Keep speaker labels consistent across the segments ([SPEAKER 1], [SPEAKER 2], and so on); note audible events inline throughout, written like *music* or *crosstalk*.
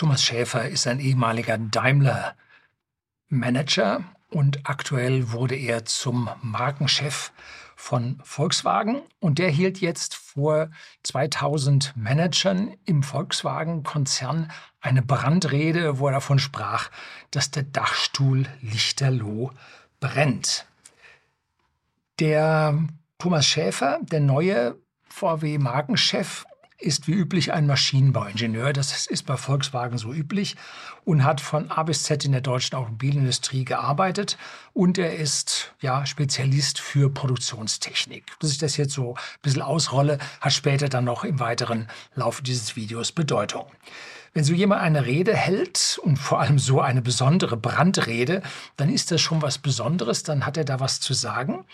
[SPEAKER 1] Thomas Schäfer ist ein ehemaliger Daimler-Manager und aktuell wurde er zum Markenchef von Volkswagen und der hielt jetzt vor 2000 Managern im Volkswagen-Konzern eine Brandrede, wo er davon sprach, dass der Dachstuhl Lichterloh brennt. Der Thomas Schäfer, der neue VW-Markenchef, ist wie üblich ein Maschinenbauingenieur. Das ist bei Volkswagen so üblich und hat von A bis Z in der deutschen Automobilindustrie gearbeitet. Und er ist ja Spezialist für Produktionstechnik. Dass ich das jetzt so ein bisschen ausrolle, hat später dann noch im weiteren Laufe dieses Videos Bedeutung. Wenn so jemand eine Rede hält und vor allem so eine besondere Brandrede, dann ist das schon was Besonderes, dann hat er da was zu sagen.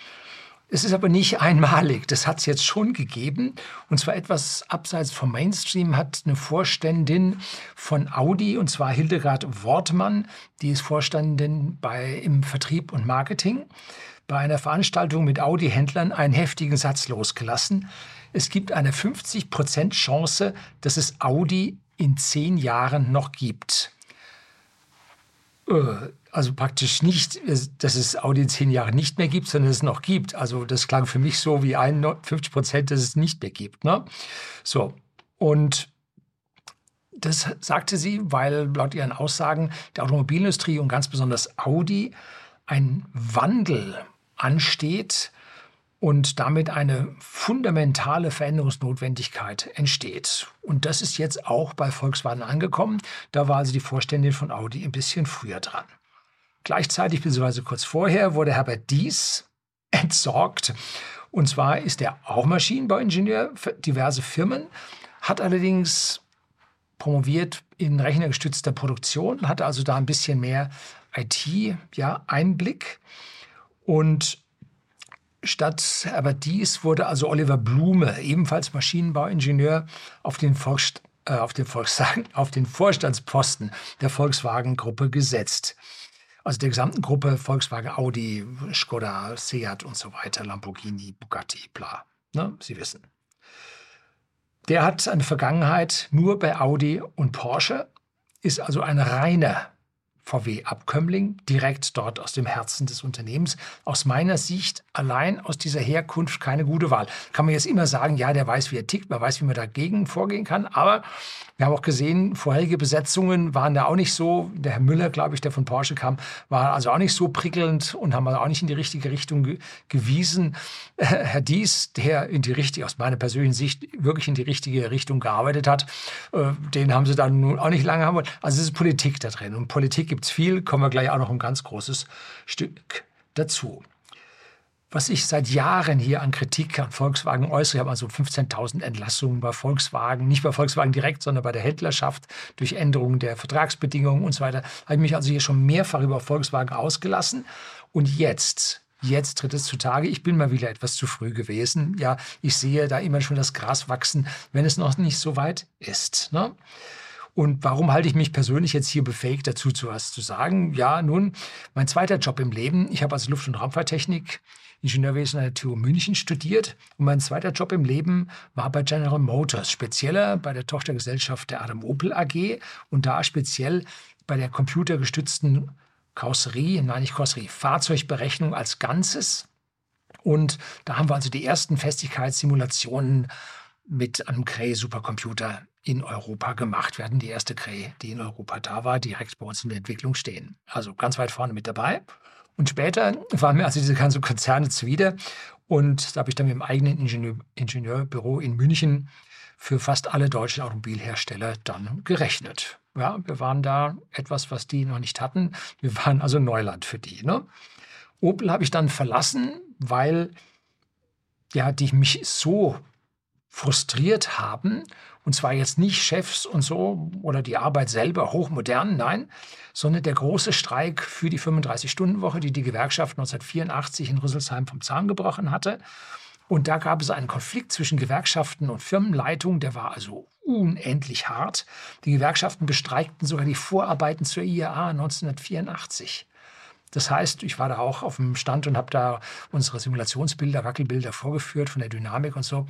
[SPEAKER 1] Es ist aber nicht einmalig. Das hat es jetzt schon gegeben. Und zwar etwas abseits vom Mainstream hat eine Vorständin von Audi, und zwar Hildegard Wortmann, die ist Vorständin bei, im Vertrieb und Marketing, bei einer Veranstaltung mit Audi-Händlern einen heftigen Satz losgelassen. Es gibt eine 50% Chance, dass es Audi in zehn Jahren noch gibt. Äh, also praktisch nicht, dass es Audi in zehn Jahren nicht mehr gibt, sondern es noch gibt. Also das klang für mich so wie 51 Prozent, dass es nicht mehr gibt. Ne? So, und das sagte sie, weil laut ihren Aussagen der Automobilindustrie und ganz besonders Audi ein Wandel ansteht, und damit eine fundamentale Veränderungsnotwendigkeit entsteht. Und das ist jetzt auch bei Volkswagen angekommen. Da war also die Vorständin von Audi ein bisschen früher dran. Gleichzeitig, beziehungsweise kurz vorher, wurde Herbert Dies *laughs* entsorgt. Und zwar ist er auch Maschinenbauingenieur für diverse Firmen, hat allerdings promoviert in rechnergestützter Produktion, hatte also da ein bisschen mehr IT-Einblick. Ja, und Statt aber dies wurde also Oliver Blume, ebenfalls Maschinenbauingenieur, auf den, Volks, äh, auf den, Volkswagen, *laughs* auf den Vorstandsposten der Volkswagen-Gruppe gesetzt. Also der gesamten Gruppe Volkswagen, Audi, Skoda, Seat und so weiter, Lamborghini, Bugatti, bla. Ne? Sie wissen. Der hat eine Vergangenheit nur bei Audi und Porsche, ist also ein reiner VW-Abkömmling, direkt dort aus dem Herzen des Unternehmens. Aus meiner Sicht allein aus dieser Herkunft keine gute Wahl. Kann man jetzt immer sagen, ja, der weiß, wie er tickt, man weiß, wie man dagegen vorgehen kann, aber wir haben auch gesehen, vorherige Besetzungen waren da auch nicht so. Der Herr Müller, glaube ich, der von Porsche kam, war also auch nicht so prickelnd und haben also auch nicht in die richtige Richtung ge gewiesen. Herr Dies, der in die richtige, aus meiner persönlichen Sicht wirklich in die richtige Richtung gearbeitet hat, äh, den haben sie dann nun auch nicht lange haben wollen. Also es ist Politik da drin und Politik gibt es viel, kommen wir gleich auch noch ein ganz großes Stück dazu was ich seit Jahren hier an Kritik an Volkswagen äußere. Ich habe also 15.000 Entlassungen bei Volkswagen, nicht bei Volkswagen direkt, sondern bei der Händlerschaft durch Änderungen der Vertragsbedingungen und so weiter. Habe ich mich also hier schon mehrfach über Volkswagen ausgelassen. Und jetzt, jetzt tritt es zutage. Ich bin mal wieder etwas zu früh gewesen. Ja, ich sehe da immer schon das Gras wachsen, wenn es noch nicht so weit ist. Ne? Und warum halte ich mich persönlich jetzt hier befähigt dazu, zu was zu sagen? Ja, nun, mein zweiter Job im Leben. Ich habe als Luft- und Raumfahrttechnik Ingenieurwesen an der TU München studiert und mein zweiter Job im Leben war bei General Motors, spezieller bei der Tochtergesellschaft der Adam Opel AG und da speziell bei der computergestützten Karosserie, nein nicht Karosserie, Fahrzeugberechnung als Ganzes. Und da haben wir also die ersten Festigkeitssimulationen mit einem Cray-Supercomputer in Europa gemacht. Hatten die erste Cray, die in Europa da war, direkt bei uns in der Entwicklung stehen. Also ganz weit vorne mit dabei. Und später waren mir also diese ganzen Konzerne zuwider. Und da habe ich dann mit dem eigenen Ingenieur, Ingenieurbüro in München für fast alle deutschen Automobilhersteller dann gerechnet. Ja, wir waren da etwas, was die noch nicht hatten. Wir waren also Neuland für die. Ne? Opel habe ich dann verlassen, weil ja, die mich so frustriert haben. Und zwar jetzt nicht Chefs und so oder die Arbeit selber hochmodern, nein, sondern der große Streik für die 35-Stunden-Woche, die die Gewerkschaft 1984 in Rüsselsheim vom Zahn gebrochen hatte. Und da gab es einen Konflikt zwischen Gewerkschaften und Firmenleitung, der war also unendlich hart. Die Gewerkschaften bestreikten sogar die Vorarbeiten zur IAA 1984. Das heißt, ich war da auch auf dem Stand und habe da unsere Simulationsbilder, Wackelbilder vorgeführt von der Dynamik und so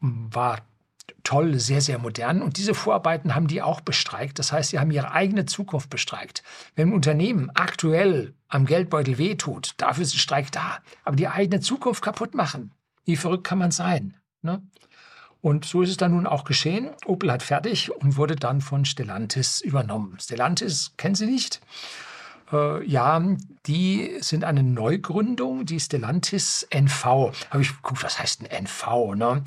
[SPEAKER 1] war toll, sehr, sehr modern. Und diese Vorarbeiten haben die auch bestreikt. Das heißt, sie haben ihre eigene Zukunft bestreikt. Wenn ein Unternehmen aktuell am Geldbeutel wehtut, dafür ist ein Streik da. Aber die eigene Zukunft kaputt machen, wie verrückt kann man sein? Ne? Und so ist es dann nun auch geschehen. Opel hat fertig und wurde dann von Stellantis übernommen. Stellantis kennen Sie nicht? Äh, ja, die sind eine Neugründung, die Stellantis NV. Habe ich geguckt, was heißt ein NV? Ne?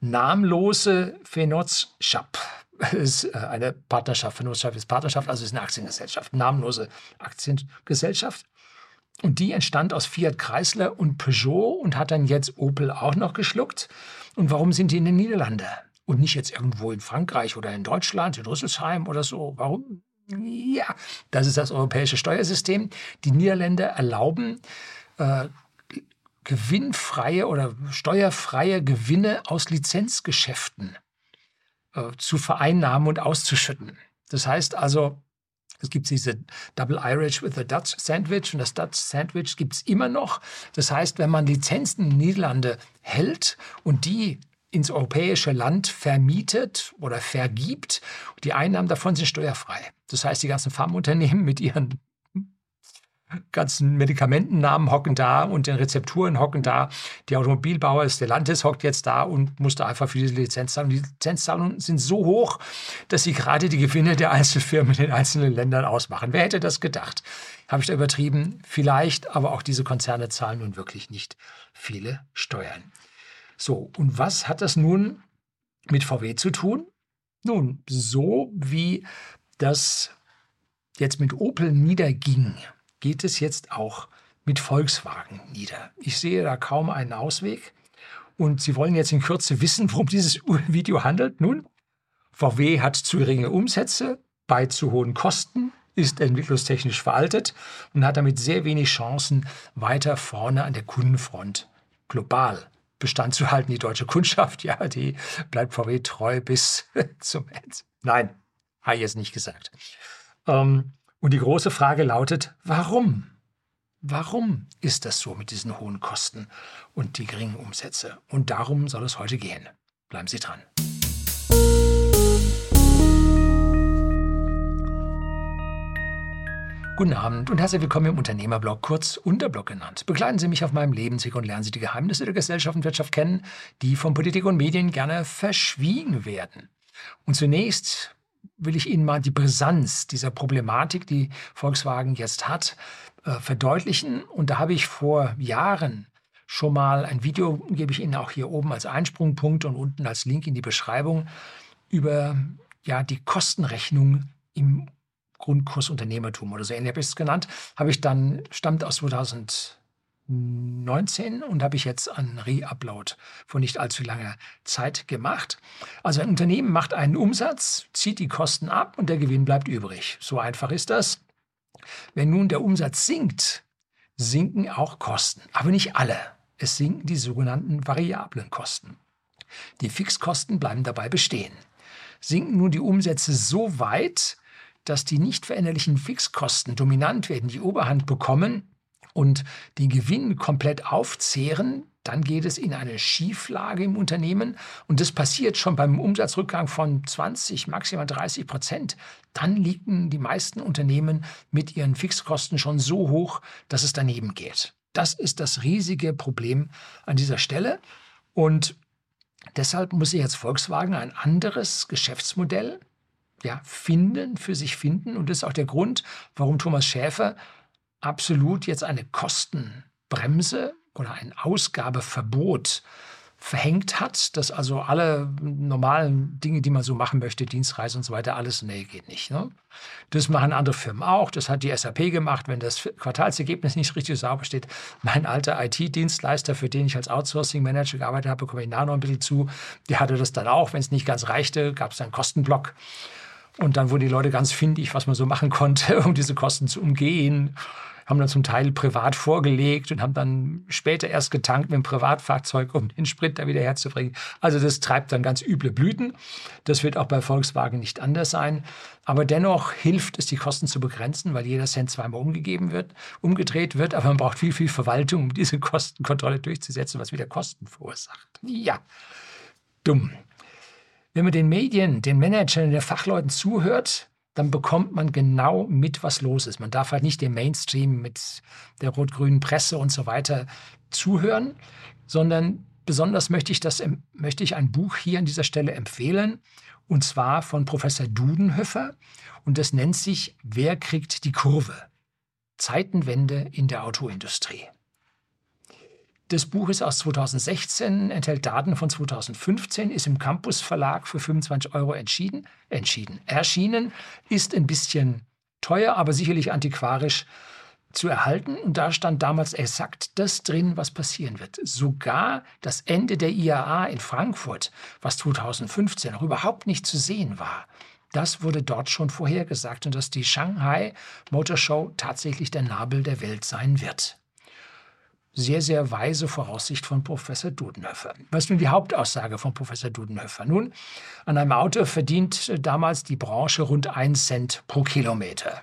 [SPEAKER 1] Namenlose Phenotschaft. *laughs* ist äh, eine Partnerschaft, Phenotschaft ist Partnerschaft, also ist eine Aktiengesellschaft, namenlose Aktiengesellschaft. Und die entstand aus Fiat Chrysler und Peugeot und hat dann jetzt Opel auch noch geschluckt. Und warum sind die in den Niederlanden? Und nicht jetzt irgendwo in Frankreich oder in Deutschland, in Rüsselsheim oder so. Warum? Ja, das ist das europäische Steuersystem. Die Niederländer erlauben äh, gewinnfreie oder steuerfreie Gewinne aus Lizenzgeschäften äh, zu vereinnahmen und auszuschütten. Das heißt also, es gibt diese Double Irish with a Dutch Sandwich und das Dutch Sandwich gibt es immer noch. Das heißt, wenn man Lizenzen in den Niederlande hält und die ins europäische Land vermietet oder vergibt. Die Einnahmen davon sind steuerfrei. Das heißt, die ganzen Pharmaunternehmen *laughs* mit ihren ganzen Medikamentennamen hocken da und den Rezepturen hocken da. Die Automobilbauer Stellantis hockt jetzt da und musste einfach für diese Lizenz zahlen. Die Lizenzzahlungen sind so hoch, dass sie gerade die Gewinne der Einzelfirmen in den einzelnen Ländern ausmachen. Wer hätte das gedacht? Habe ich da übertrieben? Vielleicht, aber auch diese Konzerne zahlen nun wirklich nicht viele Steuern. So, und was hat das nun mit VW zu tun? Nun, so wie das jetzt mit Opel niederging, geht es jetzt auch mit Volkswagen nieder. Ich sehe da kaum einen Ausweg. Und Sie wollen jetzt in Kürze wissen, worum dieses *laughs* Video handelt. Nun, VW hat zu geringe Umsätze bei zu hohen Kosten, ist entwicklungstechnisch veraltet und hat damit sehr wenig Chancen, weiter vorne an der Kundenfront global Bestand zu halten. Die deutsche Kundschaft, *laughs* ja, die bleibt VW treu bis *laughs* zum Ende. Nein, habe ich jetzt nicht gesagt. Ähm, und die große Frage lautet, warum? Warum ist das so mit diesen hohen Kosten und die geringen Umsätze? Und darum soll es heute gehen. Bleiben Sie dran. Guten Abend und herzlich willkommen im Unternehmerblog, kurz Unterblog genannt. Begleiten Sie mich auf meinem Lebensweg und lernen Sie die Geheimnisse der Gesellschaft und Wirtschaft kennen, die von Politik und Medien gerne verschwiegen werden. Und zunächst will ich Ihnen mal die Brisanz dieser Problematik, die Volkswagen jetzt hat, äh, verdeutlichen. Und da habe ich vor Jahren schon mal ein Video, gebe ich Ihnen auch hier oben als Einsprungpunkt und unten als Link in die Beschreibung, über ja, die Kostenrechnung im Grundkurs Unternehmertum oder so ähnlich habe ich es genannt, habe ich dann, stammt aus 2019 und habe ich jetzt einen Re-Upload vor nicht allzu langer Zeit gemacht. Also ein Unternehmen macht einen Umsatz, zieht die Kosten ab und der Gewinn bleibt übrig. So einfach ist das. Wenn nun der Umsatz sinkt, sinken auch Kosten, aber nicht alle. Es sinken die sogenannten variablen Kosten. Die Fixkosten bleiben dabei bestehen. Sinken nun die Umsätze so weit, dass die nicht veränderlichen Fixkosten dominant werden, die Oberhand bekommen und den Gewinn komplett aufzehren, dann geht es in eine Schieflage im Unternehmen und das passiert schon beim Umsatzrückgang von 20, maximal 30 Prozent. Dann liegen die meisten Unternehmen mit ihren Fixkosten schon so hoch, dass es daneben geht. Das ist das riesige Problem an dieser Stelle und deshalb muss jetzt Volkswagen ein anderes Geschäftsmodell ja, finden, für sich finden. Und das ist auch der Grund, warum Thomas Schäfer absolut jetzt eine Kostenbremse oder ein Ausgabeverbot verhängt hat, dass also alle normalen Dinge, die man so machen möchte, Dienstreise und so weiter, alles, nee, geht nicht. Ne? Das machen andere Firmen auch. Das hat die SAP gemacht, wenn das Quartalsergebnis nicht richtig sauber steht. Mein alter IT-Dienstleister, für den ich als Outsourcing-Manager gearbeitet habe, komme ich nachher noch ein bisschen zu, der hatte das dann auch. Wenn es nicht ganz reichte, gab es einen Kostenblock. Und dann wurden die Leute ganz findig, was man so machen konnte, *laughs* um diese Kosten zu umgehen. Haben dann zum Teil privat vorgelegt und haben dann später erst getankt mit dem Privatfahrzeug, um den Sprit da wieder herzubringen. Also das treibt dann ganz üble Blüten. Das wird auch bei Volkswagen nicht anders sein. Aber dennoch hilft es, die Kosten zu begrenzen, weil jeder Cent zweimal umgegeben wird, umgedreht wird. Aber man braucht viel, viel Verwaltung, um diese *laughs* Kostenkontrolle durchzusetzen, was wieder Kosten verursacht. Ja, dumm. Wenn man den Medien, den Managern, den Fachleuten zuhört, dann bekommt man genau mit, was los ist. Man darf halt nicht dem Mainstream mit der rot-grünen Presse und so weiter zuhören, sondern besonders möchte ich, das, möchte ich ein Buch hier an dieser Stelle empfehlen, und zwar von Professor Dudenhöfer. Und das nennt sich Wer kriegt die Kurve? Zeitenwende in der Autoindustrie. Das Buch ist aus 2016, enthält Daten von 2015, ist im Campus Verlag für 25 Euro entschieden, entschieden. Erschienen, ist ein bisschen teuer, aber sicherlich antiquarisch zu erhalten. Und da stand damals exakt das drin, was passieren wird. Sogar das Ende der IAA in Frankfurt, was 2015 noch überhaupt nicht zu sehen war, das wurde dort schon vorhergesagt und dass die Shanghai Motor Show tatsächlich der Nabel der Welt sein wird sehr, sehr weise Voraussicht von Professor Dudenhöfer. Was ist nun die Hauptaussage von Professor Dudenhöfer? Nun, an einem Auto verdient damals die Branche rund 1 Cent pro Kilometer.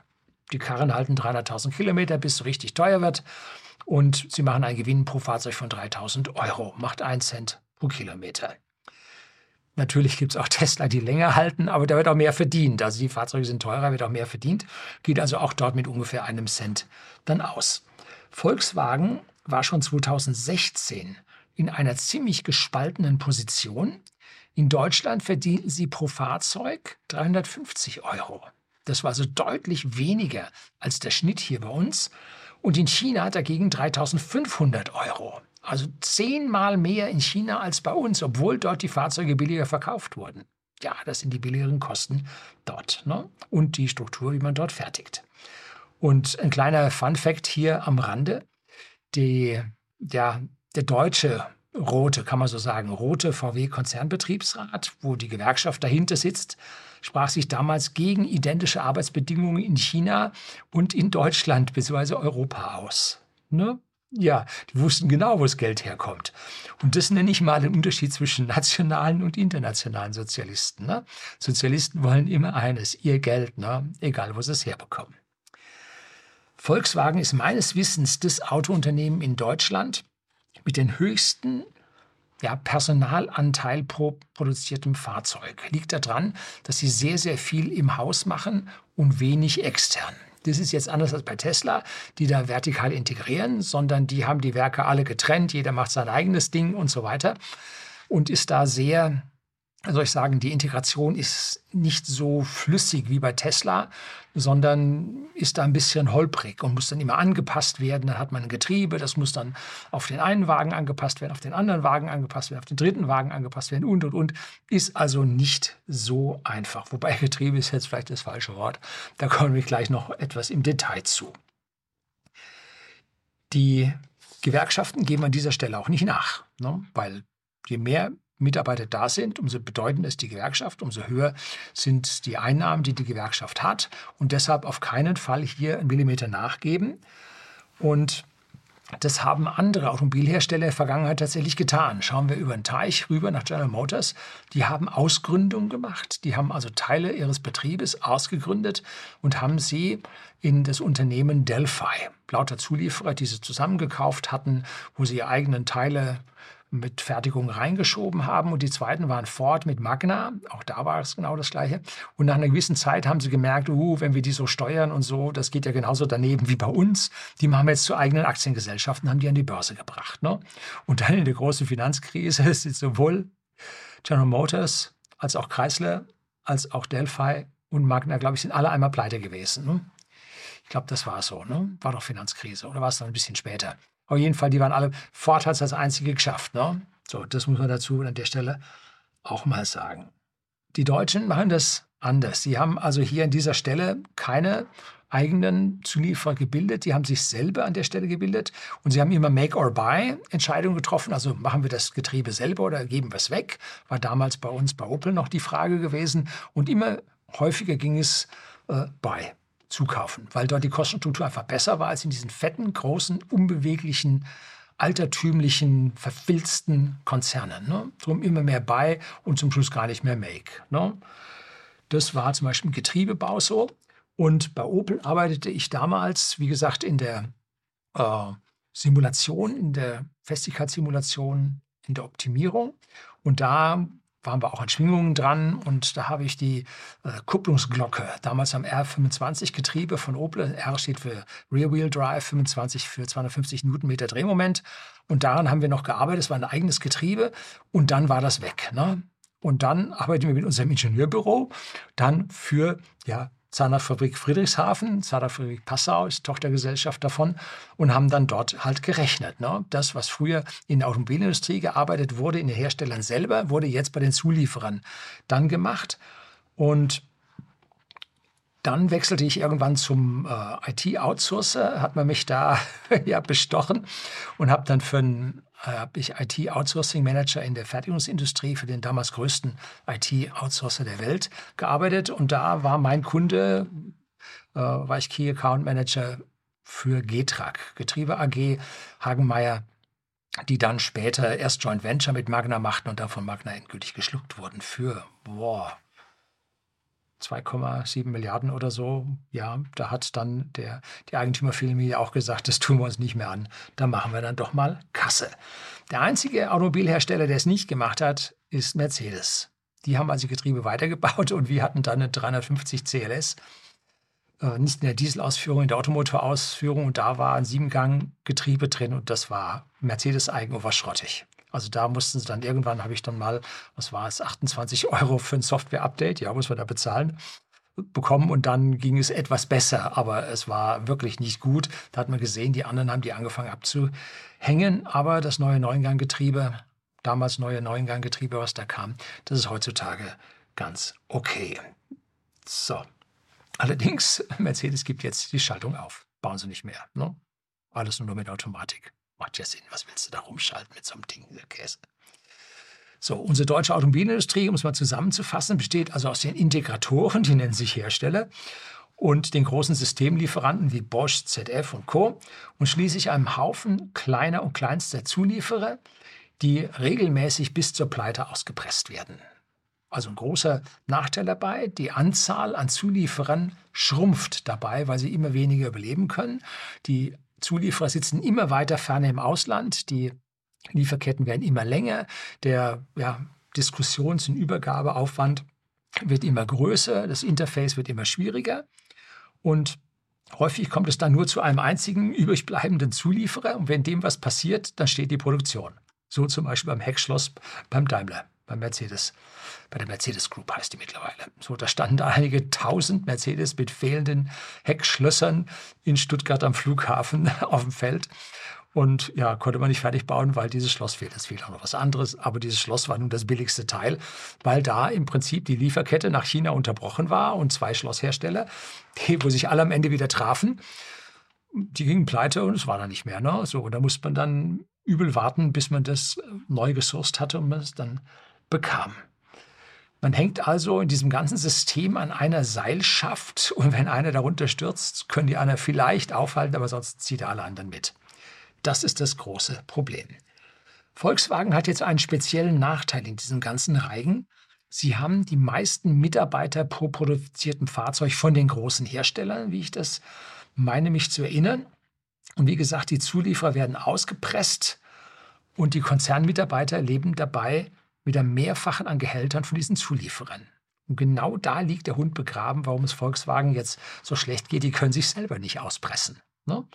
[SPEAKER 1] Die Karren halten 300.000 Kilometer, bis es richtig teuer wird. Und sie machen einen Gewinn pro Fahrzeug von 3.000 Euro, macht 1 Cent pro Kilometer. Natürlich gibt es auch *laughs* Tesla, die länger halten, aber da wird auch mehr verdient. Also die Fahrzeuge sind teurer, wird auch mehr verdient. Geht also auch dort mit ungefähr einem Cent dann aus. Volkswagen war schon 2016 in einer ziemlich gespaltenen Position. In Deutschland verdienten sie pro Fahrzeug 350 Euro. Das war also deutlich weniger als der Schnitt hier bei uns. Und in China dagegen 3500 Euro. Also zehnmal mehr in China als bei uns, obwohl dort die Fahrzeuge billiger verkauft wurden. Ja, das sind die billigeren Kosten dort. Ne? Und die Struktur, wie man dort fertigt. Und ein kleiner Fun-Fact hier am Rande die, ja, der deutsche rote, kann man so sagen, rote VW-Konzernbetriebsrat, wo die Gewerkschaft dahinter sitzt, sprach sich damals gegen identische Arbeitsbedingungen in China und in Deutschland bzw. Europa aus. Ne? Ja, die wussten genau, wo das Geld herkommt. Und das nenne ich mal den Unterschied zwischen nationalen und internationalen Sozialisten. Ne? Sozialisten wollen immer eines, ihr Geld, ne? egal wo sie es herbekommen. Volkswagen ist meines Wissens das Autounternehmen in Deutschland mit den höchsten ja, Personalanteil pro produziertem Fahrzeug. Liegt daran, dass sie sehr, sehr viel im Haus machen und wenig extern. Das ist jetzt anders als bei Tesla, die da vertikal integrieren, sondern die haben die Werke alle getrennt, jeder macht sein eigenes Ding und so weiter und ist da sehr soll ich sagen, die Integration ist nicht so flüssig wie bei Tesla, sondern ist da ein bisschen holprig und muss dann immer angepasst werden. Dann hat man ein Getriebe, das muss dann auf den einen Wagen angepasst werden, auf den anderen Wagen angepasst werden, auf den dritten Wagen angepasst werden und, und, und. Ist also nicht so einfach. Wobei *laughs* Getriebe ist jetzt vielleicht das falsche Wort. Da kommen wir gleich noch etwas im Detail zu. Die Gewerkschaften geben an dieser Stelle auch nicht nach, ne? weil je mehr Mitarbeiter da sind, umso bedeutender ist die Gewerkschaft, umso höher sind die Einnahmen, die die Gewerkschaft hat. Und deshalb auf keinen Fall hier einen Millimeter nachgeben. Und das haben andere Automobilhersteller in der Vergangenheit tatsächlich getan. Schauen wir über den Teich rüber nach General Motors. Die haben Ausgründungen gemacht. Die haben also Teile ihres Betriebes ausgegründet und haben sie in das Unternehmen Delphi, lauter Zulieferer, die sie zusammengekauft hatten, wo sie ihre eigenen Teile mit Fertigung reingeschoben haben und die zweiten waren Ford mit Magna, auch da war es genau das gleiche. Und nach einer gewissen Zeit haben sie gemerkt, uh, wenn wir die so steuern und so, das geht ja genauso daneben wie bei uns. Die machen wir jetzt zu eigenen Aktiengesellschaften, haben die an die Börse gebracht. Ne? Und dann in der großen Finanzkrise *laughs* sind sowohl General Motors als auch Chrysler als auch Delphi und Magna, glaube ich, sind alle einmal pleite gewesen. Ne? Ich glaube, das war so. Ne? War doch Finanzkrise oder war es dann ein bisschen später? Auf jeden Fall, die waren alle, Ford hat es als einzige geschafft. Ne? So, das muss man dazu an der Stelle auch mal sagen. Die Deutschen machen das anders. Sie haben also hier an dieser Stelle keine eigenen Zulieferer gebildet. Die haben sich selber an der Stelle gebildet und sie haben immer Make-or-Buy-Entscheidungen getroffen. Also machen wir das Getriebe selber oder geben wir es weg? War damals bei uns bei Opel noch die Frage gewesen. Und immer häufiger ging es äh, bei zukaufen, weil dort die Kostenstruktur einfach besser war als in diesen fetten, großen, unbeweglichen, altertümlichen, verfilzten Konzernen. Ne? Drum immer mehr bei und zum Schluss gar nicht mehr Make. Ne? Das war zum Beispiel im Getriebebau so. Und bei Opel arbeitete ich damals, wie gesagt, in der äh, Simulation, in der Festigkeitssimulation, in der Optimierung. Und da waren wir auch an Schwingungen dran und da habe ich die äh, Kupplungsglocke, damals am R25-Getriebe von Opel. R steht für Rear Wheel Drive, 25 für 250 Newtonmeter Drehmoment. Und daran haben wir noch gearbeitet. Es war ein eigenes Getriebe und dann war das weg. Ne? Und dann arbeiten wir mit unserem Ingenieurbüro dann für ja, Zahnradfabrik Friedrichshafen, Zahnradfabrik Passau ist Tochtergesellschaft davon und haben dann dort halt gerechnet. Ne? Das, was früher in der Automobilindustrie gearbeitet wurde, in den Herstellern selber, wurde jetzt bei den Zulieferern dann gemacht. Und dann wechselte ich irgendwann zum äh, IT-Outsourcer, hat man mich da *laughs* ja bestochen und habe dann für einen habe ich IT-Outsourcing-Manager in der Fertigungsindustrie für den damals größten IT-Outsourcer der Welt gearbeitet. Und da war mein Kunde, äh, war ich Key Account Manager für Getrag, Getriebe AG, Hagenmeier, die dann später erst Joint Venture mit Magna machten und dann von Magna endgültig geschluckt wurden für, boah, 2,7 Milliarden oder so. Ja, da hat dann der, die Eigentümerfamilie auch gesagt, das tun wir uns nicht mehr an. Da machen wir dann doch mal Kasse. Der einzige Automobilhersteller, der es nicht gemacht hat, ist Mercedes. Die haben also Getriebe weitergebaut und wir hatten dann eine 350 CLS. Äh, nicht in der Dieselausführung, in der Automotorausführung. Und da war ein Siebengang-Getriebe drin und das war Mercedes-eigen und schrottig. Also da mussten sie dann irgendwann, habe ich dann mal, was war es, 28 Euro für ein Software-Update, ja, muss man da bezahlen, bekommen und dann ging es etwas besser, aber es war wirklich nicht gut. Da hat man gesehen, die anderen haben die angefangen abzuhängen, aber das neue Neunganggetriebe, damals neue Neunganggetriebe, was da kam, das ist heutzutage ganz okay. So. Allerdings, *laughs* Mercedes gibt jetzt die Schaltung auf. Bauen sie nicht mehr. Ne? Alles nur mit Automatik. Macht ja Sinn. Was willst du da rumschalten mit so einem Ding, der Käse? So, unsere deutsche Automobilindustrie, um es mal zusammenzufassen, besteht also aus den Integratoren, die nennen sich Hersteller, und den großen Systemlieferanten wie Bosch, ZF und Co. und schließlich einem Haufen kleiner und kleinster Zulieferer, die regelmäßig bis zur Pleite ausgepresst werden. Also ein großer Nachteil dabei, die Anzahl an Zulieferern schrumpft dabei, weil sie immer weniger überleben können. Die Zulieferer sitzen immer weiter ferne im Ausland, die Lieferketten werden immer länger, der ja, Diskussions- und Übergabeaufwand wird immer größer, das Interface wird immer schwieriger. Und häufig kommt es dann nur zu einem einzigen übrig bleibenden Zulieferer. Und wenn dem was passiert, dann steht die Produktion. So zum Beispiel beim Heckschloss beim Daimler beim Mercedes, bei der Mercedes Group heißt die mittlerweile. So, da standen einige tausend Mercedes mit fehlenden Heckschlössern in Stuttgart am Flughafen *laughs* auf dem Feld. Und ja, konnte man nicht fertig bauen, weil dieses Schloss fehlt. Es fehlt auch noch was anderes, aber dieses Schloss war nun das billigste Teil, weil da im Prinzip die Lieferkette nach China unterbrochen war und zwei Schlosshersteller, die, wo sich alle am Ende wieder trafen, die gingen pleite und es war dann nicht mehr. Ne? So, und da musste man dann übel warten, bis man das neu gesourced hatte und man es dann bekam. Man hängt also in diesem ganzen System an einer Seilschaft *laughs* und wenn einer darunter stürzt, können die anderen vielleicht aufhalten, aber sonst zieht alle anderen mit. Das ist das große Problem. Volkswagen hat jetzt einen speziellen Nachteil in diesem ganzen Reigen. Sie haben die meisten Mitarbeiter pro produziertem Fahrzeug von den großen Herstellern, wie ich das meine mich zu erinnern. Und wie gesagt, die Zulieferer werden ausgepresst und die Konzernmitarbeiter leben dabei mit einem Mehrfachen an Gehältern von diesen Zulieferern. Und genau da liegt der Hund begraben, warum es Volkswagen jetzt so schlecht geht. Die können sich selber nicht auspressen. Ne?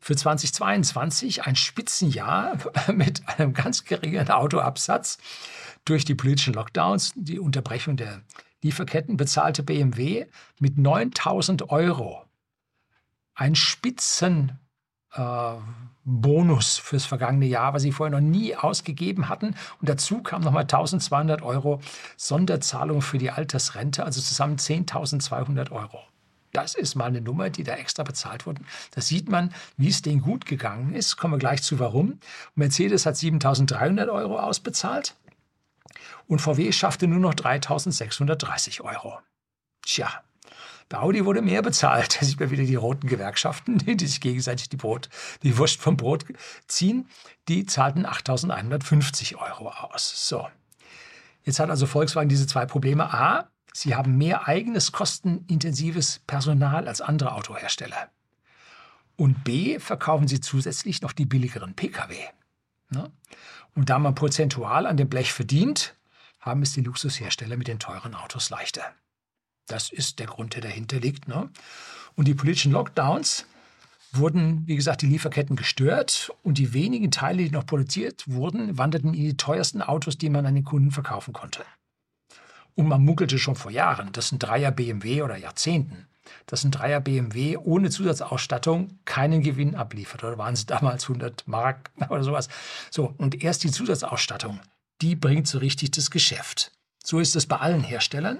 [SPEAKER 1] Für 2022 ein Spitzenjahr *laughs* mit einem ganz geringen Autoabsatz durch die politischen Lockdowns, die Unterbrechung der Lieferketten, bezahlte BMW mit 9000 Euro ein Spitzen äh, Bonus fürs vergangene Jahr, was sie vorher noch nie ausgegeben hatten. Und dazu kam nochmal 1200 Euro Sonderzahlung für die Altersrente, also zusammen 10.200 Euro. Das ist mal eine Nummer, die da extra bezahlt wurde. Da sieht man, wie es denen gut gegangen ist. Kommen wir gleich zu warum. Mercedes hat 7.300 Euro ausbezahlt und VW schaffte nur noch 3.630 Euro. Tja, bei Audi wurde mehr bezahlt. *laughs* Da sieht man wieder die roten Gewerkschaften, die sich gegenseitig die, Brot, die Wurst vom Brot ziehen. Die zahlten 8.150 Euro aus. So. Jetzt hat also Volkswagen diese zwei Probleme. A, sie haben mehr eigenes kostenintensives Personal als andere Autohersteller. Und B, verkaufen sie zusätzlich noch die billigeren Pkw. Ne? Und da man prozentual an dem Blech verdient, haben es die Luxushersteller mit den teuren Autos leichter. Das ist der Grund, der dahinter liegt. Ne? Und die politischen Lockdowns wurden, wie gesagt, die Lieferketten gestört und die wenigen Teile, die noch produziert wurden, wanderten in die teuersten Autos, die man an den Kunden verkaufen konnte. Und man munkelte schon vor Jahren, dass ein Dreier BMW oder Jahrzehnten, dass ein Dreier BMW ohne Zusatzausstattung keinen Gewinn abliefert. Oder waren es damals 100 Mark *laughs* oder sowas? So, und erst die Zusatzausstattung, die bringt so richtig das Geschäft. So ist es bei allen Herstellern.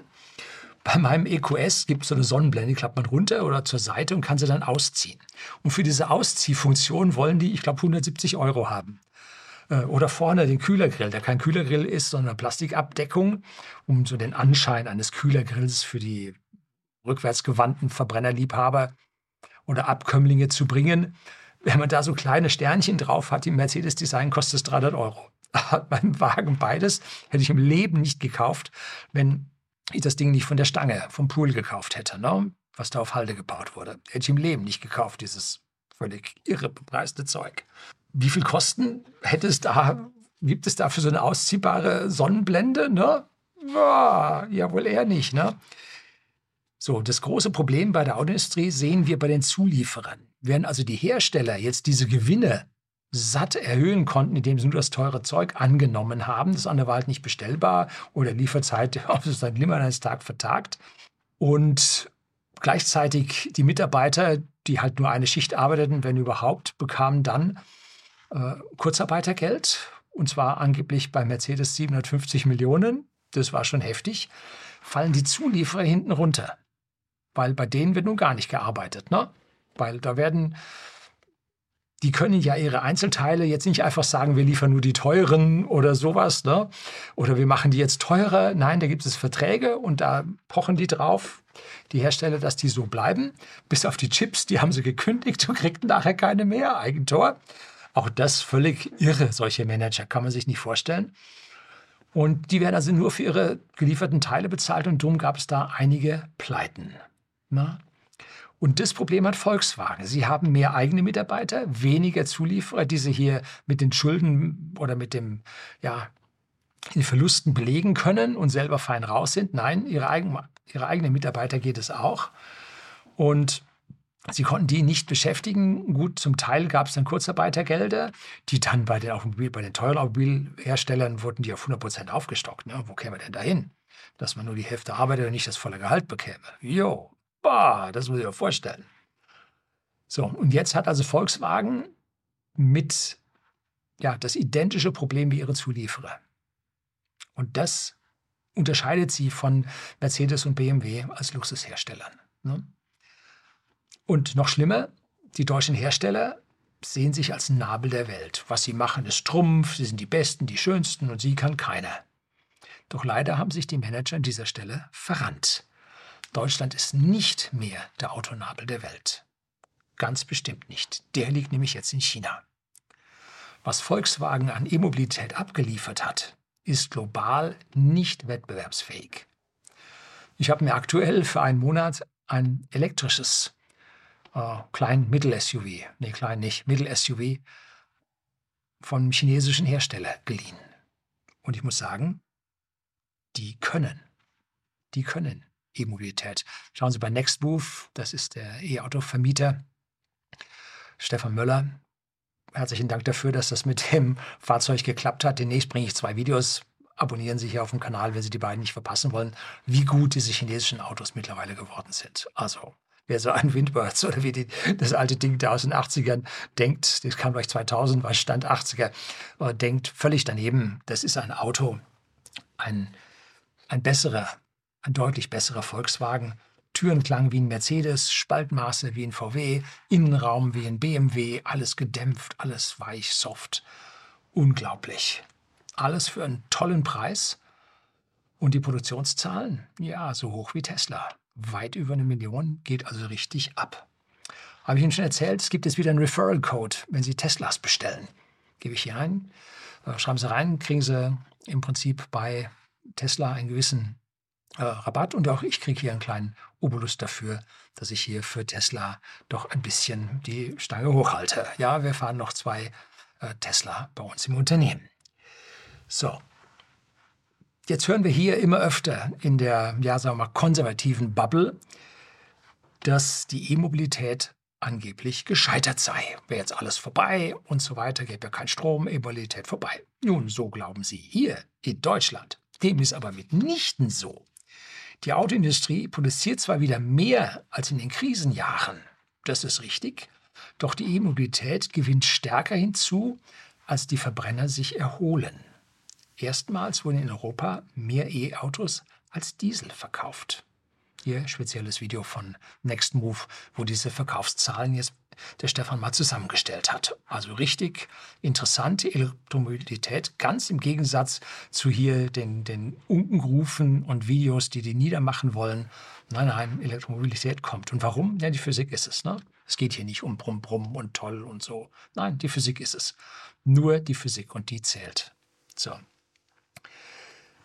[SPEAKER 1] Bei meinem EQS gibt es so eine Sonnenblende, die klappt man runter oder zur Seite und kann sie dann ausziehen. Und für diese Ausziehfunktion wollen die, ich glaube, 170 Euro haben. Äh, oder vorne den Kühlergrill, der kein Kühlergrill ist, sondern eine Plastikabdeckung, um so den Anschein eines Kühlergrills für die rückwärtsgewandten Verbrennerliebhaber oder Abkömmlinge zu bringen. Wenn man da so kleine Sternchen drauf hat, im Mercedes-Design kostet es 300 Euro. *laughs* Hat mein Wagen beides, hätte ich im Leben nicht gekauft, wenn ich das Ding nicht von der Stange, vom Pool gekauft hätte, ne? was da auf Halde gebaut wurde. Hätte ich im Leben nicht gekauft, dieses völlig irre bepreiste Zeug. Wie viel Kosten hätte es da, gibt es da für so eine ausziehbare Sonnenblende? Ne? Ja, ja, wohl eher nicht. Ne? So, das große Problem bei der Autoindustrie sehen wir bei den Zulieferern. Während also die Hersteller jetzt diese Gewinne satt erhöhen konnten, indem sie nur das teure Zeug angenommen haben. Das andere war halt nicht bestellbar oder Lieferzeit *laughs* auf seinen Limmerneitstag vertagt. Und gleichzeitig die Mitarbeiter, die halt nur eine Schicht arbeiteten, wenn überhaupt, bekamen dann äh, Kurzarbeitergeld. Und zwar angeblich bei Mercedes 750 Millionen. Das war schon heftig. Fallen die Zulieferer hinten runter. Weil bei denen wird nun gar nicht gearbeitet. Ne? Weil da werden die können ja ihre Einzelteile jetzt nicht einfach sagen, wir liefern nur die teuren oder sowas, ne? Oder wir machen die jetzt teurer. Nein, da gibt es Verträge und da pochen die drauf, die Hersteller, dass die so bleiben. Bis auf die Chips, die haben sie gekündigt und kriegten nachher keine mehr. Eigentor. Auch das völlig irre, solche Manager, kann man sich nicht vorstellen. Und die werden also nur für ihre gelieferten Teile bezahlt und darum gab es da einige Pleiten. Na, und das Problem hat Volkswagen. Sie haben mehr eigene Mitarbeiter, weniger Zulieferer, die sie hier mit den Schulden oder mit dem, ja, den Verlusten belegen können und selber fein raus sind. Nein, ihre, eigen, ihre eigenen Mitarbeiter geht es auch. Und Sie konnten die nicht beschäftigen. Gut, zum Teil gab es dann Kurzarbeitergelder, die dann bei den, Automobil, bei den teuren Automobilherstellern wurden die auf 100 Prozent aufgestockt. Ne? Wo käme denn da hin? Dass man nur die Hälfte arbeitet und nicht das volle Gehalt bekäme. Jo, Boah, das muss ich mir vorstellen. So, und jetzt hat also Volkswagen mit ja, das identische Problem wie ihre Zulieferer. Und das unterscheidet sie von Mercedes und BMW als Luxusherstellern. Ne? Und noch schlimmer, die deutschen Hersteller sehen sich als Nabel der Welt. Was sie machen, ist Trumpf, sie sind die Besten, die Schönsten und sie kann keiner. Doch leider haben sich die Manager an dieser Stelle verrannt. Deutschland ist nicht mehr der Autonabel der Welt. Ganz bestimmt nicht. Der liegt nämlich jetzt in China. Was Volkswagen an E-Mobilität abgeliefert hat, ist global nicht wettbewerbsfähig. Ich habe mir aktuell für einen Monat ein elektrisches äh, Klein-Mittel-SUV, nee, klein nicht, Mittel-SUV vom chinesischen Hersteller geliehen. Und ich muss sagen, die können. Die können. E-Mobilität. Schauen Sie bei Nextmove, das ist der E-Auto-Vermieter, Stefan Möller. Herzlichen Dank dafür, dass das mit dem Fahrzeug geklappt hat. Demnächst bringe ich zwei Videos. Abonnieren Sie hier auf dem Kanal, wenn Sie die beiden nicht verpassen wollen, wie gut diese chinesischen Autos mittlerweile geworden sind. Also, wer so an Windbirds oder wie die, das alte Ding da aus den 80ern denkt, das kam gleich 2000, war Stand 80er, äh, denkt völlig daneben. Das ist ein Auto, ein, ein besserer ein deutlich besserer Volkswagen. Türenklang wie ein Mercedes, Spaltmaße wie ein VW, Innenraum wie ein BMW, alles gedämpft, alles weich, soft. Unglaublich. Alles für einen tollen Preis. Und die Produktionszahlen? Ja, so hoch wie Tesla. Weit über eine Million geht also richtig ab. Habe ich Ihnen schon erzählt, es gibt jetzt wieder einen Referral Code, wenn Sie Teslas bestellen. Gebe ich hier ein, äh, schreiben Sie rein, kriegen Sie im Prinzip bei Tesla einen gewissen äh, Rabatt und auch ich kriege hier einen kleinen Obolus dafür, dass ich hier für Tesla doch ein bisschen die Stange hochhalte. Ja, wir fahren noch zwei äh, Tesla bei uns im Unternehmen. So. Jetzt hören wir hier immer öfter in der, ja, sagen wir mal, konservativen Bubble, dass die E-Mobilität angeblich gescheitert sei. Wäre jetzt alles vorbei und so weiter, gäbe ja kein Strom, E-Mobilität vorbei. Nun, so glauben Sie hier in Deutschland. Dem ist aber mitnichten so. Die Autoindustrie produziert zwar wieder mehr als in den Krisenjahren, das ist richtig, doch die E-Mobilität gewinnt stärker hinzu, als die Verbrenner sich erholen. Erstmals wurden in Europa mehr E-Autos als Diesel verkauft. Hier spezielles Video von Next Move, wo diese Verkaufszahlen jetzt der Stefan mal zusammengestellt hat. Also richtig interessante Elektromobilität, ganz im Gegensatz zu hier den, den Unkenrufen und Videos, die die niedermachen wollen. Nein, nein, Elektromobilität kommt. Und warum? Ja, die Physik ist es. Ne? Es geht hier nicht um Brumm, Brumm und toll und so. Nein, die Physik ist es. Nur die Physik und die zählt. So.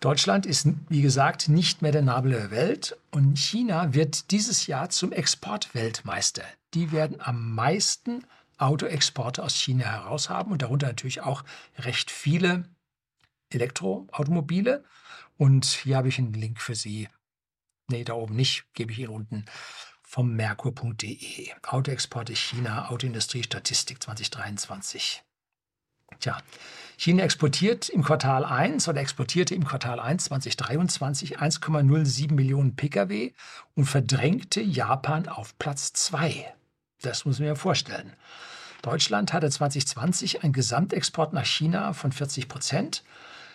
[SPEAKER 1] Deutschland ist, wie gesagt, nicht mehr der Nabel der Welt und China wird dieses Jahr zum Exportweltmeister. Die werden am meisten Autoexporte aus China heraus haben und darunter natürlich auch recht viele Elektroautomobile. Und hier habe ich einen Link für Sie. Nee, da oben nicht, gebe ich Ihnen unten vom merkur.de. Autoexporte China, Autoindustrie Statistik 2023. Tja, China exportiert im Quartal 1 oder exportierte im Quartal 1 2023 1,07 Millionen Pkw und verdrängte Japan auf Platz 2. Das muss man ja vorstellen. Deutschland hatte 2020 einen Gesamtexport nach China von 40 Prozent.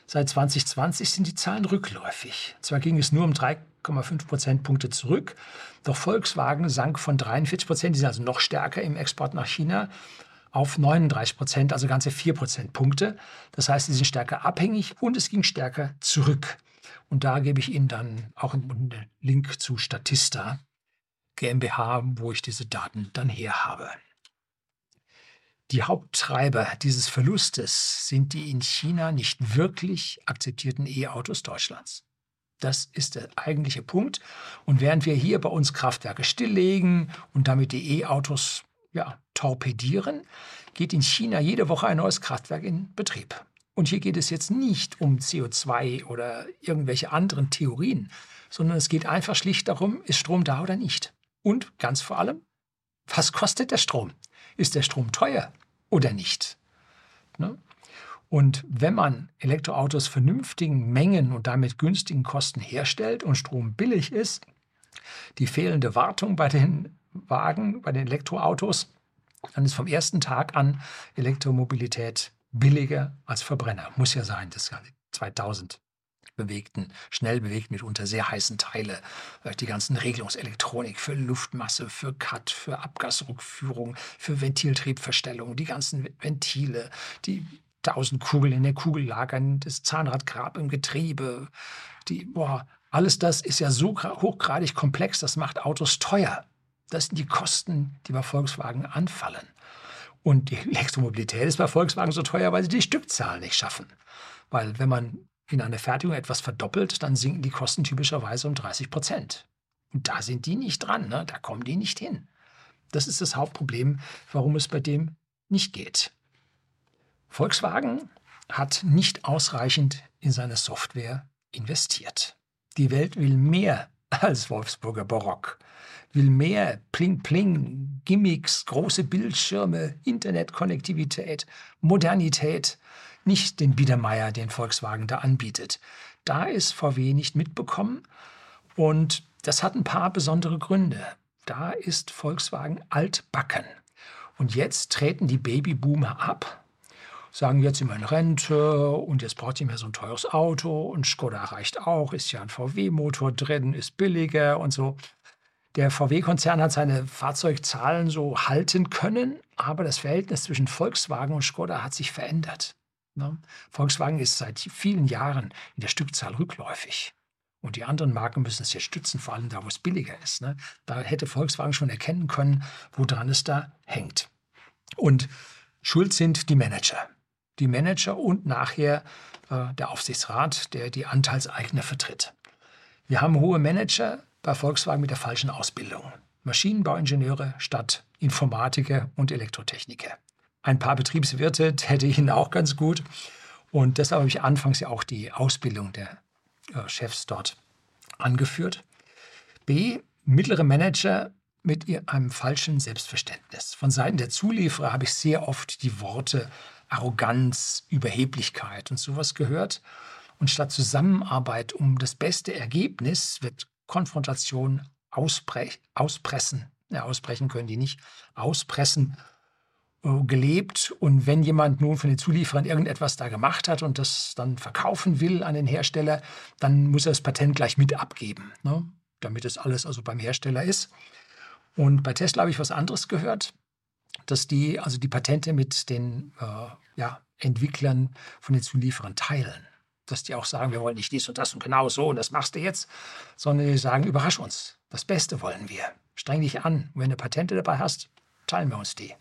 [SPEAKER 1] Seit 2020 sind die Zahlen rückläufig. Zwar ging es nur um 3,5 Prozentpunkte zurück, doch Volkswagen sank von 43 Prozent, die sind also noch stärker im Export nach China, auf 39 Prozent, also ganze 4 Prozentpunkte. Das heißt, sie sind stärker abhängig und es ging stärker zurück. Und da gebe ich Ihnen dann auch einen Link zu Statista GmbH, wo ich diese Daten dann her habe. Die Haupttreiber dieses Verlustes sind die in China nicht wirklich akzeptierten E-Autos Deutschlands. Das ist der eigentliche Punkt. Und während wir hier bei uns Kraftwerke stilllegen und damit die E-Autos ja, torpedieren, geht in China jede Woche ein neues Kraftwerk in Betrieb. Und hier geht es jetzt nicht um CO2 oder irgendwelche anderen Theorien, sondern es geht einfach schlicht darum, ist Strom da oder nicht. Und ganz vor allem, was kostet der Strom? Ist der Strom teuer oder nicht? Ne? Und wenn man Elektroautos vernünftigen Mengen und damit günstigen Kosten herstellt und Strom billig ist, die fehlende Wartung bei den Wagen, bei den Elektroautos, dann ist vom ersten Tag an Elektromobilität billiger als Verbrenner. Muss ja sein, das 2000 bewegten, schnell bewegt mitunter sehr heißen Teile, äh, die ganzen Regelungselektronik für Luftmasse, für Cut, für Abgasrückführung, für Ventiltriebverstellung, die ganzen Ventile, die tausend Kugeln in der Kugel lagern, das Zahnradgrab im Getriebe, die, boah, alles das ist ja so hochgradig komplex, das macht Autos teuer. Das sind die Kosten, die bei Volkswagen anfallen. Und die Elektromobilität ist bei Volkswagen so teuer, weil sie die Stückzahl nicht schaffen. Weil wenn man in einer Fertigung etwas verdoppelt, dann sinken die Kosten typischerweise um 30 Prozent. Und da sind die nicht dran, ne? da kommen die nicht hin. Das ist das Hauptproblem, warum es bei dem nicht geht. Volkswagen hat nicht ausreichend in seine Software investiert. Die Welt will mehr als Wolfsburger Barock will mehr Pling Pling, Gimmicks, große Bildschirme, Internetkonnektivität, Modernität, nicht den Biedermeier, den Volkswagen da anbietet. Da ist VW nicht mitbekommen und das hat ein paar besondere Gründe. Da ist Volkswagen altbacken. Und jetzt treten die Babyboomer ab, sagen jetzt immer in Rente und jetzt braucht ihr mehr so ein teures Auto und Skoda reicht auch, ist ja ein VW-Motor drin, ist billiger und so. Der VW-Konzern hat seine Fahrzeugzahlen so halten können, aber das Verhältnis zwischen Volkswagen und Skoda hat sich verändert. Ne? Volkswagen ist seit vielen Jahren in der Stückzahl rückläufig. Und die anderen Marken müssen es jetzt stützen, vor allem da, wo es billiger ist. Ne? Da hätte Volkswagen schon erkennen können, woran es da hängt. Und schuld sind die Manager. Die Manager und nachher äh, der Aufsichtsrat, der die Anteilseigner vertritt. Wir haben hohe Manager, bei Volkswagen mit der falschen Ausbildung. Maschinenbauingenieure statt Informatiker und Elektrotechniker. Ein paar Betriebswirte *laughs* täte Ihnen auch ganz gut. Und deshalb habe ich anfangs ja auch die Ausbildung der äh, Chefs dort angeführt. B. Mittlere Manager mit einem falschen Selbstverständnis. Von Seiten der Zulieferer habe ich sehr oft die Worte Arroganz, Überheblichkeit und sowas gehört. Und statt Zusammenarbeit um das beste Ergebnis wird Konfrontation ausbrech, auspressen, ja, ausbrechen können die nicht, auspressen äh, gelebt. Und wenn jemand nun von den Zulieferern irgendetwas da gemacht hat und das dann verkaufen will an den Hersteller, dann muss er das Patent gleich mit abgeben, ne? damit es alles also beim Hersteller ist. Und bei Tesla habe ich was anderes gehört, dass die also die Patente mit den äh, ja, Entwicklern von den Zulieferern teilen. Dass die auch sagen, wir wollen nicht dies und das und genau so und das machst du jetzt, sondern die sagen, überrasch uns. Das Beste wollen wir. Streng dich an. Und wenn du Patente dabei hast, teilen wir uns die.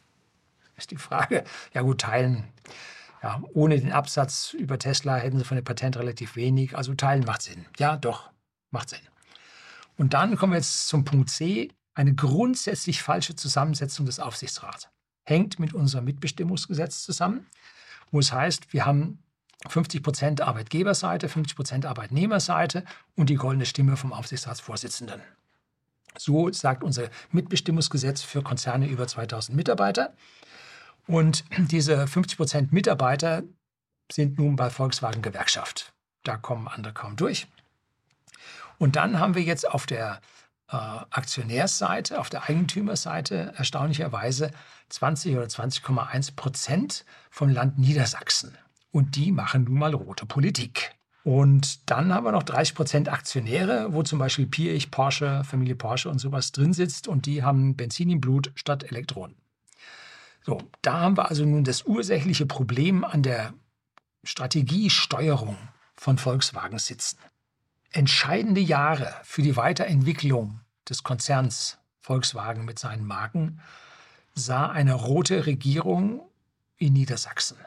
[SPEAKER 1] Ist die Frage. Ja gut, teilen. Ja, ohne den Absatz über Tesla hätten sie von dem Patent relativ wenig. Also teilen macht Sinn. Ja, doch, macht Sinn. Und dann kommen wir jetzt zum Punkt C eine grundsätzlich falsche Zusammensetzung des Aufsichtsrats. Hängt mit unserem Mitbestimmungsgesetz zusammen, wo es heißt, wir haben 50 Prozent Arbeitgeberseite, 50 Prozent Arbeitnehmerseite und die goldene Stimme vom Aufsichtsratsvorsitzenden. So sagt unser Mitbestimmungsgesetz für Konzerne über 2000 Mitarbeiter. Und diese 50 Prozent Mitarbeiter sind nun bei Volkswagen Gewerkschaft. Da kommen andere kaum durch. Und dann haben wir jetzt auf der äh, Aktionärsseite, auf der Eigentümerseite erstaunlicherweise 20 oder 20,1 Prozent vom Land Niedersachsen. Und die machen nun mal rote Politik. Und dann haben wir noch 30 Prozent Aktionäre, wo zum Beispiel Piech, Porsche, Familie Porsche und sowas drin sitzt und die haben Benzin im Blut statt Elektronen. So, da haben wir also nun das ursächliche Problem an der Strategiesteuerung von Volkswagen sitzen entscheidende Jahre für die Weiterentwicklung des Konzerns Volkswagen mit seinen Marken sah eine rote Regierung in Niedersachsen.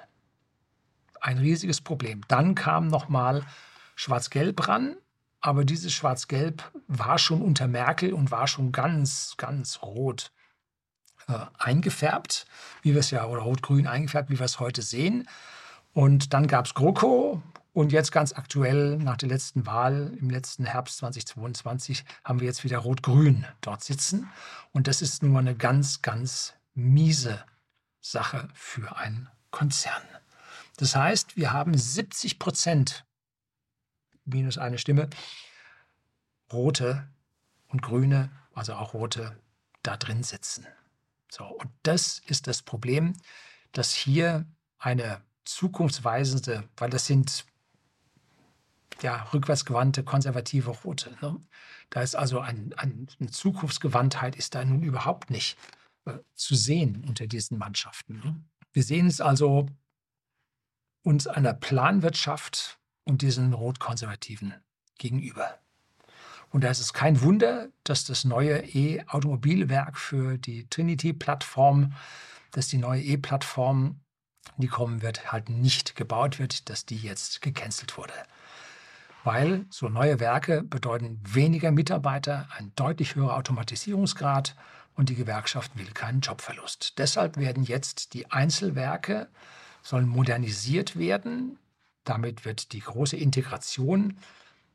[SPEAKER 1] Ein riesiges Problem. Dann kam nochmal Schwarz-Gelb ran, aber dieses Schwarz-Gelb war schon unter Merkel und war schon ganz, ganz rot äh, eingefärbt, wie wir es ja, oder rot-grün eingefärbt, wie wir es heute sehen. Und dann gab es GroKo, und jetzt ganz aktuell, nach der letzten Wahl im letzten Herbst 2022, haben wir jetzt wieder Rot-Grün dort sitzen. Und das ist mal eine ganz, ganz miese Sache für einen Konzern. Das heißt, wir haben 70 Prozent, minus eine Stimme, rote und grüne, also auch rote, da drin sitzen. So, und das ist das Problem, dass hier eine zukunftsweisende, weil das sind ja, rückwärtsgewandte, konservative Rote. Ne? Da ist also ein, ein, eine Zukunftsgewandtheit ist da nun überhaupt nicht äh, zu sehen unter diesen Mannschaften. Ne? Wir sehen es also uns einer Planwirtschaft und diesen Rotkonservativen gegenüber. Und da ist es kein Wunder, dass das neue E-Automobilwerk für die Trinity-Plattform, dass die neue E-Plattform, die kommen wird, halt nicht gebaut wird, dass die jetzt gecancelt wurde weil so neue Werke bedeuten weniger Mitarbeiter, ein deutlich höherer Automatisierungsgrad und die Gewerkschaft will keinen Jobverlust. Deshalb werden jetzt die Einzelwerke sollen modernisiert werden. Damit wird die große Integration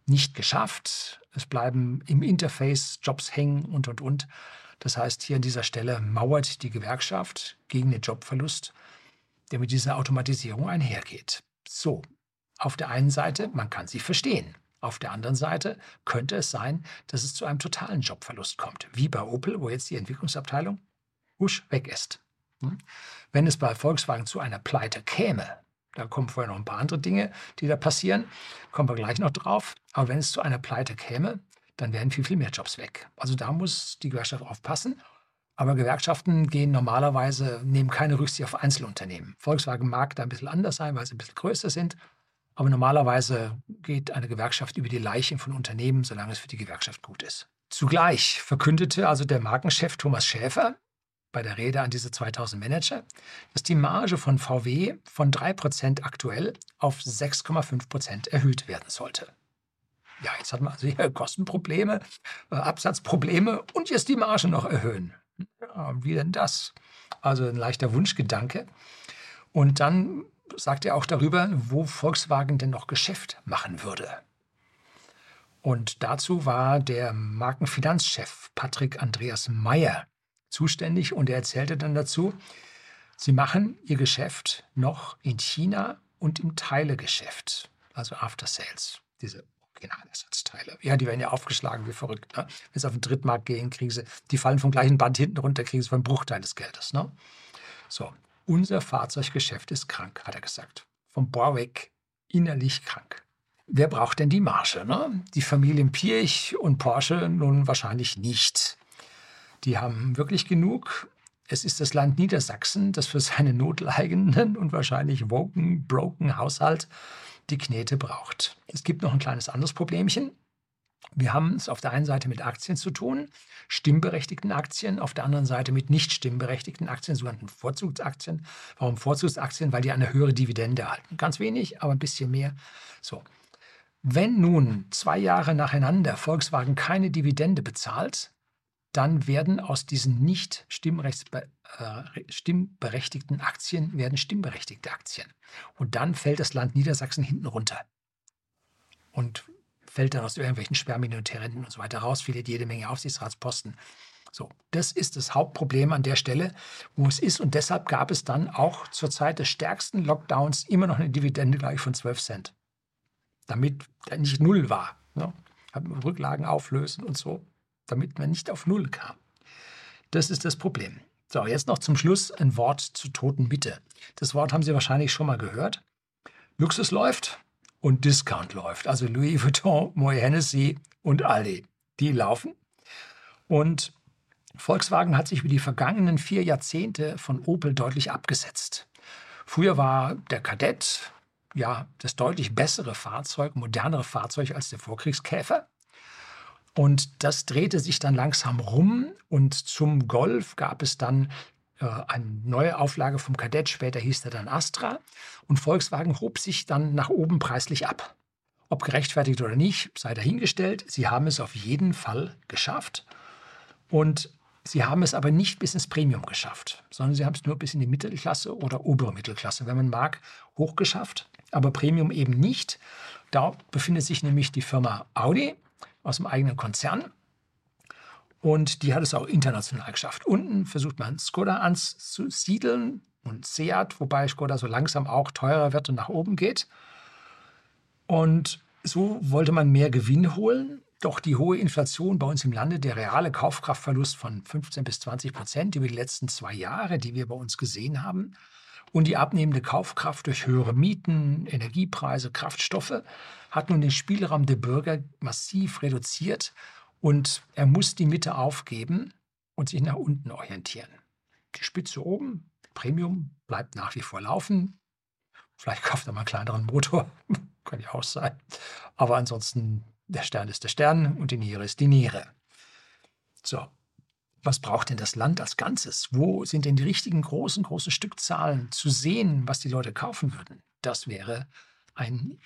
[SPEAKER 1] nicht geschafft. Es bleiben im Interface Jobs hängen und, und, und. Das heißt, hier an dieser Stelle mauert die Gewerkschaft gegen den Jobverlust, der mit dieser Automatisierung einhergeht. So, auf der einen Seite, man kann sie verstehen. Auf der anderen Seite könnte es sein, dass es zu einem totalen Jobverlust kommt, wie bei Opel, wo jetzt die Entwicklungsabteilung husch weg ist. Hm? Wenn es bei Volkswagen zu einer Pleite käme, da kommen vorher noch ein paar andere Dinge, die da passieren, kommen wir gleich noch drauf. Aber wenn es zu einer Pleite käme, dann wären viel, viel mehr Jobs weg. Also da muss die Gewerkschaft aufpassen. Aber Gewerkschaften gehen normalerweise, nehmen keine Rücksicht auf Einzelunternehmen. Volkswagen mag da ein bisschen anders sein, weil sie ein bisschen größer sind. Aber normalerweise geht eine Gewerkschaft über die Leichen von Unternehmen, solange es für die Gewerkschaft gut ist. Zugleich verkündete also der Markenchef Thomas Schäfer bei der Rede an diese 2000 Manager, dass die Marge von VW von 3% aktuell auf 6,5% erhöht werden sollte. Ja, jetzt hat man also hier Kostenprobleme, äh, Absatzprobleme und jetzt die Marge noch erhöhen. Ja, wie denn das? Also ein leichter Wunschgedanke. Und dann sagt er auch darüber, wo Volkswagen denn noch Geschäft machen würde. Und dazu war der Markenfinanzchef Patrick Andreas Meyer zuständig und er erzählte dann dazu, sie machen ihr Geschäft noch in China und im Teilegeschäft, also After Sales, diese Originalersatzteile. Ja, die werden ja aufgeschlagen wie verrückt. Ne? Wenn sie auf den Drittmarkt gehen, kriegen sie, die fallen vom gleichen Band hinten runter, kriegen sie für einen Bruchteil des Geldes. Ne? So, unser Fahrzeuggeschäft ist krank, hat er gesagt. Vom weg innerlich krank. Wer braucht denn die Marge? Ne? Die Familien Pirch und Porsche nun wahrscheinlich nicht. Die haben wirklich genug. Es ist das Land Niedersachsen, das für seinen notleidenden und wahrscheinlich woken, broken Haushalt die Knete braucht. Es gibt noch ein kleines anderes Problemchen. Wir haben es auf der einen Seite mit Aktien zu tun, stimmberechtigten Aktien, auf der anderen Seite mit nicht stimmberechtigten Aktien, sogenannten Vorzugsaktien. Warum Vorzugsaktien? Weil die eine höhere Dividende erhalten. Ganz wenig, aber ein bisschen mehr. So. Wenn nun zwei Jahre nacheinander Volkswagen keine Dividende bezahlt, dann werden aus diesen nicht äh, stimmberechtigten Aktien werden stimmberechtigte Aktien. Und dann fällt das Land Niedersachsen hinten runter. Und fällt dann aus irgendwelchen Sperrminutierenden und so weiter raus, verliert jede Menge Aufsichtsratsposten. So, das ist das Hauptproblem an der Stelle, wo es ist. Und deshalb gab es dann auch zur Zeit des stärksten Lockdowns immer noch eine Dividende gleich von 12 Cent. Damit nicht null war. Ne? Rücklagen auflösen und so, damit man nicht auf Null kam. Das ist das Problem. So, jetzt noch zum Schluss ein Wort zur toten Mitte. Das Wort haben Sie wahrscheinlich schon mal gehört. Luxus läuft, und Discount läuft. Also Louis Vuitton, Moët Hennessy und Aldi, die laufen. Und Volkswagen hat sich über die vergangenen vier Jahrzehnte von Opel deutlich abgesetzt. Früher war der Kadett ja das deutlich bessere Fahrzeug, modernere Fahrzeug als der Vorkriegskäfer. Und das drehte sich dann langsam rum und zum Golf gab es dann äh, eine neue Auflage vom Kadett, später hieß er dann Astra. Und Volkswagen hob sich dann nach oben preislich ab. Ob gerechtfertigt oder nicht, sei dahingestellt. Sie haben es auf jeden Fall geschafft. Und sie haben es aber nicht bis ins Premium geschafft, sondern sie haben es nur bis in die Mittelklasse oder obere Mittelklasse, wenn man mag, hochgeschafft. Aber Premium eben nicht. Da befindet sich nämlich die Firma Audi aus dem eigenen Konzern. Und die hat es auch international geschafft. Unten versucht man Skoda anzusiedeln und Seat, wobei Skoda so langsam auch teurer wird und nach oben geht. Und so wollte man mehr Gewinn holen. Doch die hohe Inflation bei uns im Lande, der reale Kaufkraftverlust von 15 bis 20 Prozent über die letzten zwei Jahre, die wir bei uns gesehen haben, und die abnehmende Kaufkraft durch höhere Mieten, Energiepreise, Kraftstoffe hat nun den Spielraum der Bürger massiv reduziert und er muss die Mitte aufgeben und sich nach unten orientieren. Die Spitze oben, Premium, bleibt nach wie vor laufen. Vielleicht kauft er mal einen kleineren Motor, *laughs* kann ja auch sein. Aber ansonsten, der Stern ist der Stern und die Niere ist die Niere. So, was braucht denn das Land als Ganzes? Wo sind denn die richtigen großen, großen Stückzahlen zu sehen, was die Leute kaufen würden? Das wäre ein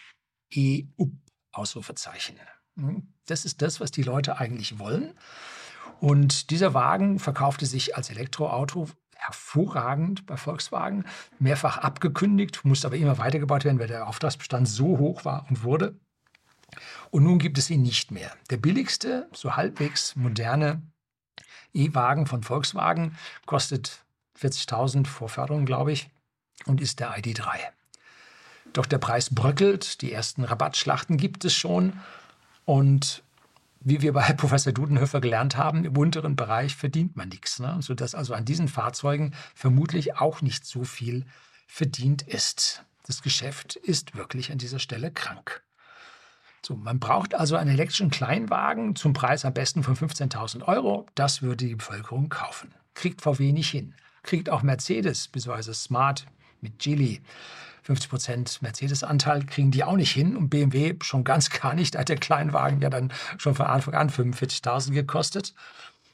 [SPEAKER 1] EU-Ausrufezeichen. Hm? Das ist das, was die Leute eigentlich wollen. Und dieser Wagen verkaufte sich als Elektroauto hervorragend bei Volkswagen, mehrfach abgekündigt, musste aber immer weitergebaut werden, weil der Auftragsbestand so hoch war und wurde. Und nun gibt es ihn nicht mehr. Der billigste, so halbwegs moderne E-Wagen von Volkswagen kostet 40.000 vor Förderung, glaube ich, und ist der ID3. Doch der Preis bröckelt, die ersten Rabattschlachten gibt es schon und wie wir bei *laughs* Professor Dudenhöfer gelernt haben, im unteren Bereich verdient man nichts. Ne? Sodass also an diesen Fahrzeugen vermutlich auch nicht so viel verdient ist. Das Geschäft ist wirklich an dieser Stelle krank. So, man braucht also einen elektrischen Kleinwagen zum Preis am besten von 15.000 Euro. Das würde die Bevölkerung kaufen. Kriegt VW nicht hin. Kriegt auch Mercedes bzw. Smart mit Geely 50% Mercedes-Anteil kriegen die auch nicht hin und BMW schon ganz gar nicht. Da hat der Kleinwagen ja dann schon von Anfang an 45.000 gekostet.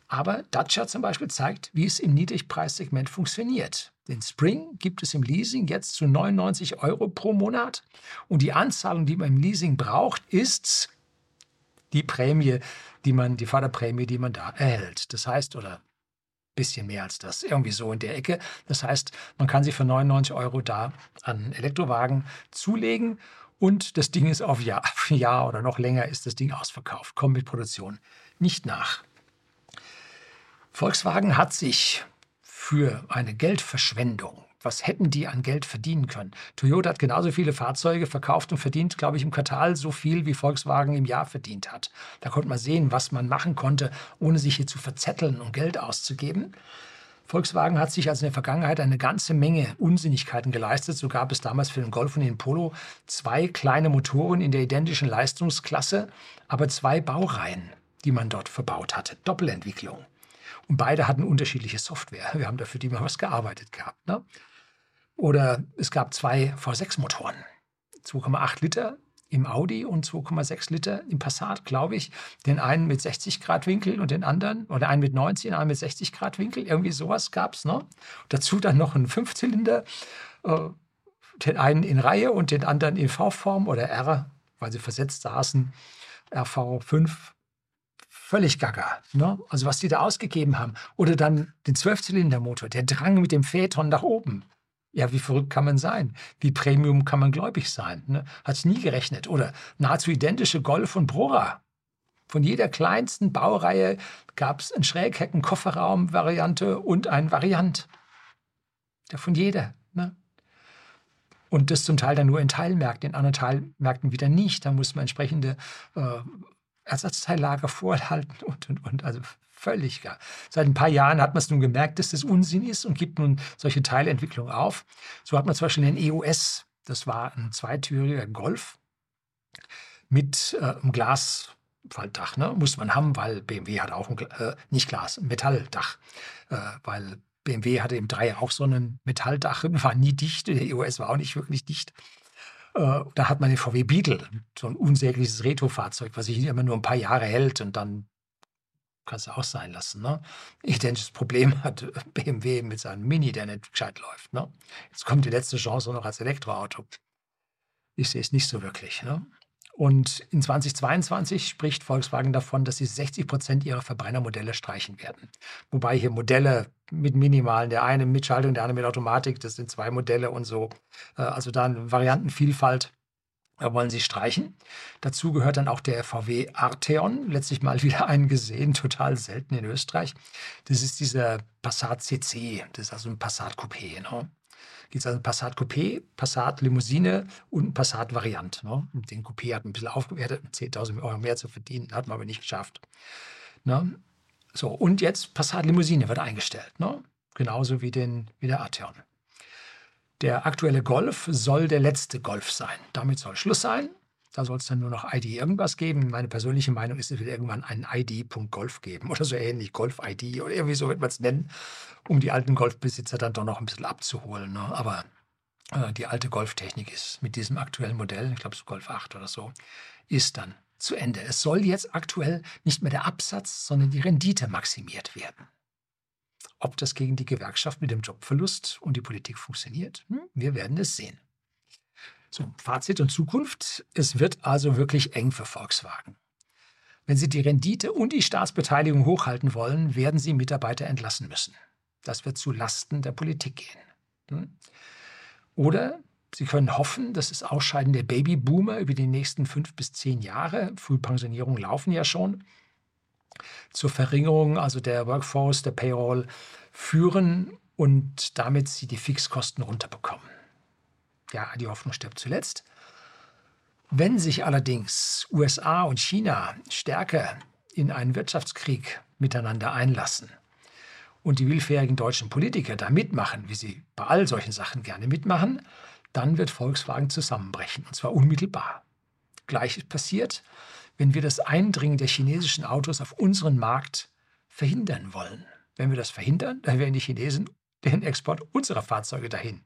[SPEAKER 1] Aber Dacia zum Beispiel zeigt, wie es im Niedrigpreissegment funktioniert. Den Spring gibt es im Leasing jetzt zu 99 Euro pro Monat. Und die Anzahlung, die man im Leasing braucht, ist die Prämie, die man, die Förderprämie, die man da erhält. Das heißt, oder bisschen mehr als das, irgendwie so in der Ecke. Das heißt, man kann sich für 99 Euro da einen Elektrowagen zulegen Und das Ding ist auf Jahr, Jahr oder noch länger ist das Ding ausverkauft. Kommt mit Produktion nicht nach. Volkswagen hat sich für eine Geldverschwendung was hätten die an Geld verdienen können? Toyota hat genauso viele Fahrzeuge verkauft und verdient, glaube ich, im Quartal so viel, wie Volkswagen im Jahr verdient hat. Da konnte man sehen, was man machen konnte, ohne sich hier zu verzetteln und Geld auszugeben. Volkswagen hat sich also in der Vergangenheit eine ganze Menge Unsinnigkeiten geleistet. So gab es damals für den Golf und den Polo zwei kleine Motoren in der identischen Leistungsklasse, aber zwei Baureihen, die man dort verbaut hatte. Doppelentwicklung. Und beide hatten unterschiedliche Software. Wir haben dafür die mal was gearbeitet gehabt. Ne? Oder es gab zwei V6-Motoren. 2,8 Liter im Audi und 2,6 Liter im Passat, glaube ich. Den einen mit 60 Grad Winkel und den anderen, oder einen mit 90 und einen mit 60 Grad Winkel. Irgendwie sowas gab es. Ne? Dazu dann noch ein Fünfzylinder. Äh, den einen in Reihe und den anderen in V-Form oder R, weil sie versetzt saßen. RV5 völlig gaga. Ne? Also was die da ausgegeben haben. Oder dann den Zwölfzylindermotor, der drang mit dem Phaeton nach oben. Ja, wie verrückt kann man sein? Wie Premium kann man gläubig sein? Ne? Hat es nie gerechnet. Oder nahezu identische Golf und Brora. Von jeder kleinsten Baureihe gab es einen Schräghecken-Kofferraum-Variante und ein Variant. Ja, von jeder. Ne? Und das zum Teil dann nur in Teilmärkten, in anderen Teilmärkten wieder nicht. Da muss man entsprechende äh, Ersatzteillager vorhalten *laughs* und, und, und. Also völlig gar. Seit ein paar Jahren hat man es nun gemerkt, dass das Unsinn ist und gibt nun solche Teilentwicklungen auf. So hat man zum Beispiel den EOS, das war ein zweitüriger Golf mit äh, einem Glasfaltdach. Ne? Muss man haben, weil BMW hat auch ein, äh, nicht Glas, ein Metalldach. Äh, weil BMW hatte im Dreier auch so ein Metalldach, war nie dicht, der EOS war auch nicht wirklich dicht. Äh, da hat man den VW Beetle, so ein unsägliches Retro-Fahrzeug, was sich immer nur ein paar Jahre hält und dann kannst du auch sein lassen. Ne? Identisches Problem hat BMW mit seinem Mini, der nicht gescheit läuft. Ne? Jetzt kommt die letzte Chance noch als Elektroauto. Ich sehe es nicht so wirklich. Ne? Und in 2022 spricht Volkswagen davon, dass sie 60 Prozent ihrer Verbrennermodelle streichen werden. Wobei hier Modelle mit minimalen, der eine mit Schaltung, der andere mit Automatik, das sind zwei Modelle und so. Äh, also da eine Variantenvielfalt wollen sie streichen. Dazu gehört dann auch der VW Arteon, letztlich mal *laughs* wieder einen gesehen, total selten in Österreich. Das ist dieser Passat CC, das ist also ein Passat Coupé. Ne? Gibt es also Passat Coupé, Passat Limousine und Passat Variant. Ne? Den Coupé hat ein bisschen aufgewertet, 10.000 Euro mehr zu verdienen, hat man aber nicht geschafft. Ne? So, und jetzt Passat Limousine wird eingestellt. Ne? Genauso wie, den, wie der Arteon. Der aktuelle Golf soll der letzte Golf sein. Damit soll Schluss sein. Da soll es dann nur noch ID irgendwas geben. Meine persönliche Meinung ist, es wird irgendwann einen ID.golf geben oder so ähnlich, Golf-ID oder irgendwie so wird man es nennen, um die alten Golfbesitzer dann doch noch ein bisschen abzuholen. Ne? Aber äh, die alte Golftechnik ist mit diesem aktuellen Modell, ich glaube so Golf 8 oder so, ist dann zu Ende. Es soll jetzt aktuell nicht mehr der Absatz, sondern die Rendite maximiert werden. Ob das gegen die Gewerkschaft mit dem Jobverlust und die Politik funktioniert, hm, wir werden es sehen. So, Fazit und Zukunft. Es wird also wirklich eng für Volkswagen. Wenn Sie die Rendite und die Staatsbeteiligung hochhalten wollen, werden Sie Mitarbeiter entlassen müssen. Das wird zu Lasten der Politik gehen. Hm? Oder Sie können hoffen, dass das Ausscheiden der Babyboomer über die nächsten fünf bis zehn Jahre, Frühpensionierungen laufen ja schon, zur Verringerung also der Workforce, der Payroll führen und damit sie die Fixkosten runterbekommen. Ja, die Hoffnung stirbt zuletzt. Wenn sich allerdings USA und China stärker in einen Wirtschaftskrieg miteinander einlassen und die willfährigen deutschen Politiker da mitmachen, wie sie bei all solchen Sachen gerne mitmachen, dann wird Volkswagen zusammenbrechen, und zwar unmittelbar. Gleiches passiert, wenn wir das Eindringen der chinesischen Autos auf unseren Markt verhindern wollen. Wenn wir das verhindern, dann werden die Chinesen den Export unserer Fahrzeuge dahin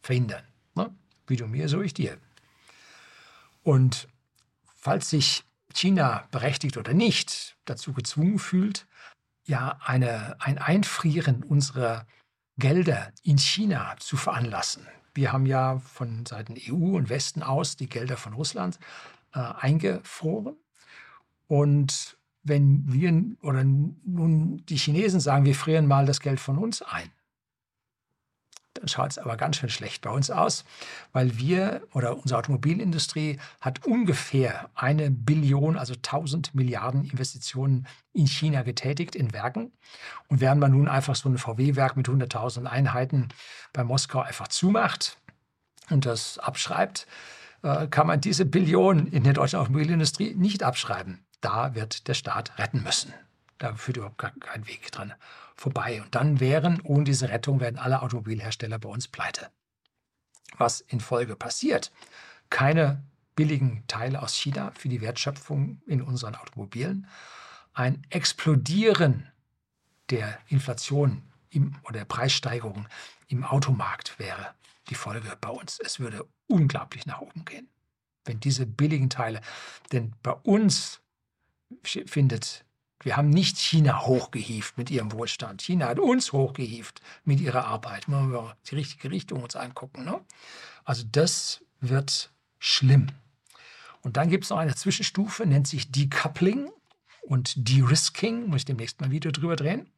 [SPEAKER 1] verhindern. Ne? Wie du mir, so ich dir. Und falls sich China berechtigt oder nicht dazu gezwungen fühlt, ja eine, ein Einfrieren unserer Gelder in China zu veranlassen. Wir haben ja von Seiten EU und Westen aus die Gelder von Russland äh, eingefroren. Und wenn wir oder nun die Chinesen sagen, wir frieren mal das Geld von uns ein, schaut es aber ganz schön schlecht bei uns aus, weil wir oder unsere Automobilindustrie hat ungefähr eine Billion, also 1000 Milliarden Investitionen in China getätigt in Werken. Und während man nun einfach so ein VW-Werk mit 100.000 Einheiten bei Moskau einfach zumacht und das abschreibt, äh, kann man diese Billion in der deutschen Automobilindustrie nicht abschreiben. Da wird der Staat retten müssen. Da führt überhaupt kein Weg dran vorbei. Und dann wären, ohne diese Rettung, werden alle Automobilhersteller bei uns pleite. Was in Folge passiert? Keine billigen Teile aus China für die Wertschöpfung in unseren Automobilen. Ein Explodieren der Inflation im, oder der Preissteigerung im Automarkt wäre die Folge bei uns. Es würde unglaublich nach oben gehen, wenn diese billigen Teile, denn bei uns findet wir haben nicht China hochgehieft mit ihrem Wohlstand. China hat uns hochgehieft mit ihrer Arbeit. Wenn wir die richtige Richtung uns angucken. Ne? Also das wird schlimm. Und dann gibt es noch eine Zwischenstufe, nennt sich Decoupling und De-Risking. Muss ich demnächst mal ein Video drüber drehen.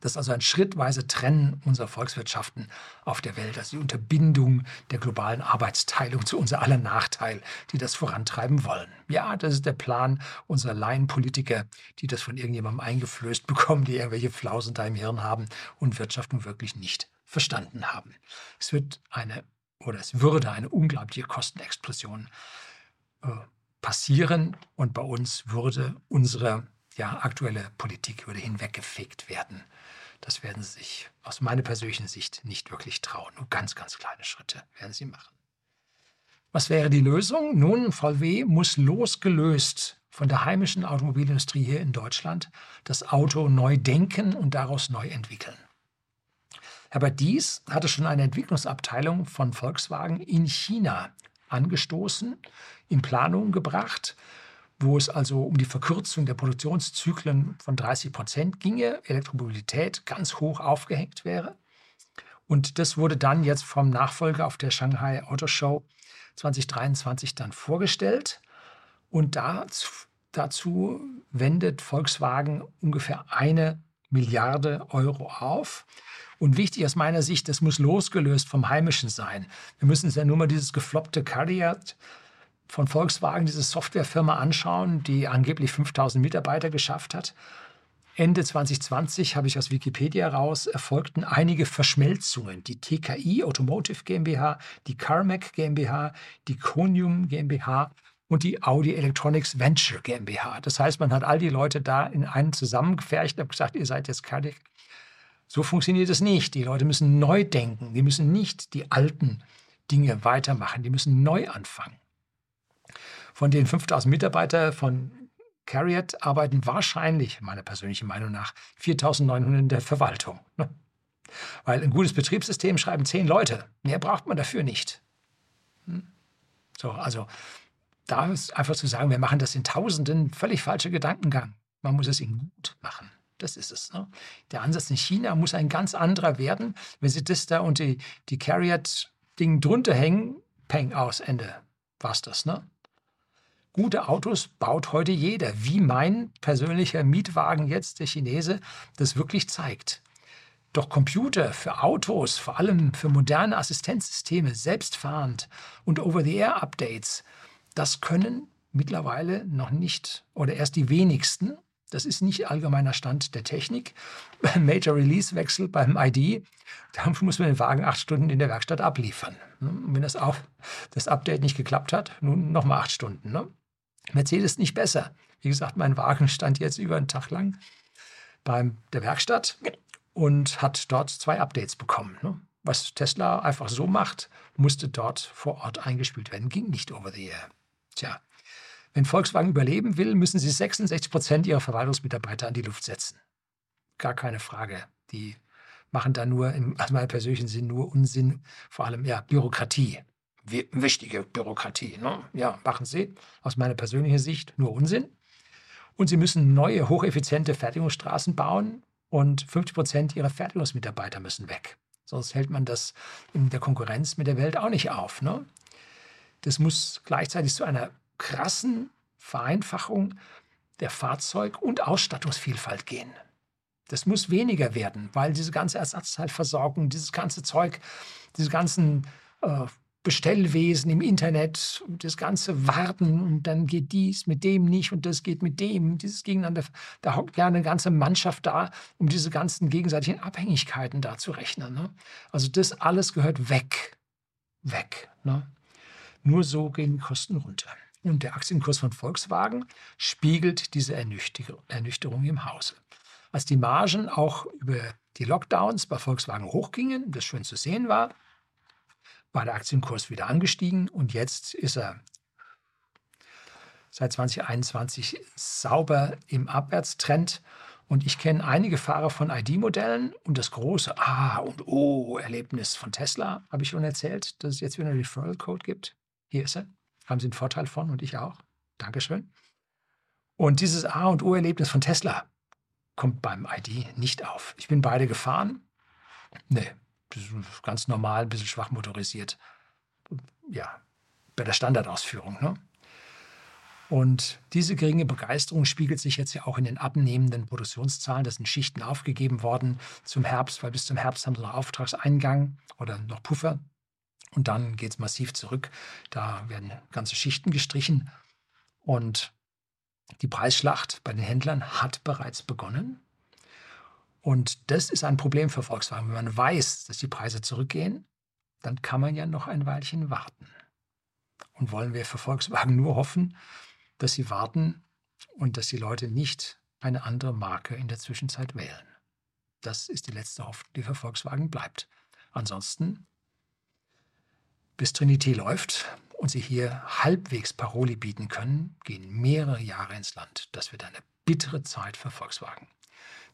[SPEAKER 1] Das ist also ein schrittweise Trennen unserer Volkswirtschaften auf der Welt, also die Unterbindung der globalen Arbeitsteilung zu unser aller Nachteil, die das vorantreiben wollen. Ja, das ist der Plan unserer Laienpolitiker, die das von irgendjemandem eingeflößt *laughs* bekommen, die irgendwelche Flausen da im Hirn haben und Wirtschaft nun wirklich nicht verstanden haben. Es wird eine oder es würde eine unglaubliche Kostenexplosion äh, passieren und bei uns würde unsere ja, aktuelle Politik würde hinweggefegt werden. Das werden sie sich aus meiner persönlichen Sicht nicht wirklich trauen. Nur ganz, ganz kleine Schritte werden sie machen. Was wäre die Lösung? Nun, VW muss losgelöst von der heimischen Automobilindustrie hier in Deutschland das Auto neu denken und daraus neu entwickeln. Herbert Dies hatte schon eine Entwicklungsabteilung von Volkswagen in China angestoßen, in Planung gebracht wo es also um die Verkürzung der Produktionszyklen von 30 Prozent ginge, Elektromobilität ganz hoch aufgehängt wäre. Und das wurde dann jetzt vom Nachfolger auf der Shanghai Auto Show 2023 dann vorgestellt. Und dazu, dazu wendet Volkswagen ungefähr eine Milliarde Euro auf. Und wichtig aus meiner Sicht, das muss losgelöst vom Heimischen sein. Wir müssen uns ja nur mal dieses gefloppte Carrier von Volkswagen, diese Softwarefirma anschauen, die angeblich 5000 Mitarbeiter geschafft hat. Ende 2020 habe ich aus Wikipedia raus, erfolgten einige Verschmelzungen. Die TKI Automotive GmbH, die Carmack GmbH, die Conium GmbH und die Audi Electronics Venture GmbH. Das heißt, man hat all die Leute da in einen zusammengefercht und gesagt, ihr seid jetzt fertig. So funktioniert es nicht. Die Leute müssen neu denken. Die müssen nicht die alten Dinge weitermachen. Die müssen neu anfangen. Von den 5000 Mitarbeitern von Carriot arbeiten wahrscheinlich, meiner persönlichen Meinung nach, 4900 in der Verwaltung. *laughs* Weil ein gutes Betriebssystem schreiben zehn Leute. Mehr braucht man dafür nicht. Hm? So, also da ist einfach zu sagen, wir machen das in Tausenden, völlig falscher Gedankengang. Man muss es in gut machen. Das ist es. Ne? Der Ansatz in China muss ein ganz anderer werden. Wenn Sie das da und die, die Carriot-Ding drunter hängen, peng aus, Ende. War's das, ne? Gute Autos baut heute jeder, wie mein persönlicher Mietwagen jetzt, der Chinese, das wirklich zeigt. Doch Computer für Autos, vor allem für moderne Assistenzsysteme, selbstfahrend und Over-the-Air-Updates, das können mittlerweile noch nicht oder erst die wenigsten. Das ist nicht allgemeiner Stand der Technik. *laughs* Major Release-Wechsel beim ID, da muss man den Wagen acht Stunden in der Werkstatt abliefern. Und wenn das, auch, das Update nicht geklappt hat, nun nochmal acht Stunden. Ne? Mercedes nicht besser. Wie gesagt, mein Wagen stand jetzt über einen Tag lang bei der Werkstatt und hat dort zwei Updates bekommen. Ne? Was Tesla einfach so macht, musste dort vor Ort eingespielt werden, ging nicht over the air. Tja, wenn Volkswagen überleben will, müssen sie 66 Prozent ihrer Verwaltungsmitarbeiter an die Luft setzen. Gar keine Frage. Die machen da nur, im, aus meinem persönlichen Sinn, nur Unsinn, vor allem ja, Bürokratie wichtige Bürokratie. Ne? Ja, machen Sie aus meiner persönlichen Sicht nur Unsinn. Und Sie müssen neue, hocheffiziente Fertigungsstraßen bauen und 50 Prozent Ihrer Fertigungsmitarbeiter müssen weg. Sonst hält man das in der Konkurrenz mit der Welt auch nicht auf. Ne? Das muss gleichzeitig zu einer krassen Vereinfachung der Fahrzeug- und Ausstattungsvielfalt gehen. Das muss weniger werden, weil diese ganze Ersatzteilversorgung, dieses ganze Zeug, diese ganzen äh, Bestellwesen im Internet, das ganze Warten und dann geht dies mit dem nicht und das geht mit dem, dieses Gegeneinander, da hockt ja eine ganze Mannschaft da, um diese ganzen gegenseitigen Abhängigkeiten da zu rechnen. Ne? Also das alles gehört weg, weg. Ne? Nur so gehen die Kosten runter. Und der Aktienkurs von Volkswagen spiegelt diese Ernüchterung im Hause. Als die Margen auch über die Lockdowns bei Volkswagen hochgingen, das schön zu sehen war, war der Aktienkurs wieder angestiegen und jetzt ist er seit 2021 sauber im Abwärtstrend. Und ich kenne einige Fahrer von ID-Modellen und das große A und O-Erlebnis von Tesla, habe ich schon erzählt, dass es jetzt wieder einen Referral-Code gibt. Hier ist er. Haben Sie einen Vorteil von und ich auch. Dankeschön. Und dieses A und O-Erlebnis von Tesla kommt beim ID nicht auf. Ich bin beide gefahren. Nee, ganz normal, ein bisschen schwach motorisiert. Ja, bei der Standardausführung. Ne? Und diese geringe Begeisterung spiegelt sich jetzt ja auch in den abnehmenden Produktionszahlen. Das sind Schichten aufgegeben worden zum Herbst, weil bis zum Herbst haben sie noch Auftragseingang oder noch Puffer. Und dann geht es massiv zurück. Da werden ganze Schichten gestrichen. Und die Preisschlacht bei den Händlern hat bereits begonnen. Und das ist ein Problem für Volkswagen. Wenn man weiß, dass die Preise zurückgehen, dann kann man ja noch ein Weilchen warten. Und wollen wir für Volkswagen nur hoffen, dass sie warten und dass die Leute nicht eine andere Marke in der Zwischenzeit wählen. Das ist die letzte Hoffnung, die für Volkswagen bleibt. Ansonsten, bis Trinity läuft und sie hier halbwegs Paroli bieten können, gehen mehrere Jahre ins Land. Das wird eine bittere Zeit für Volkswagen.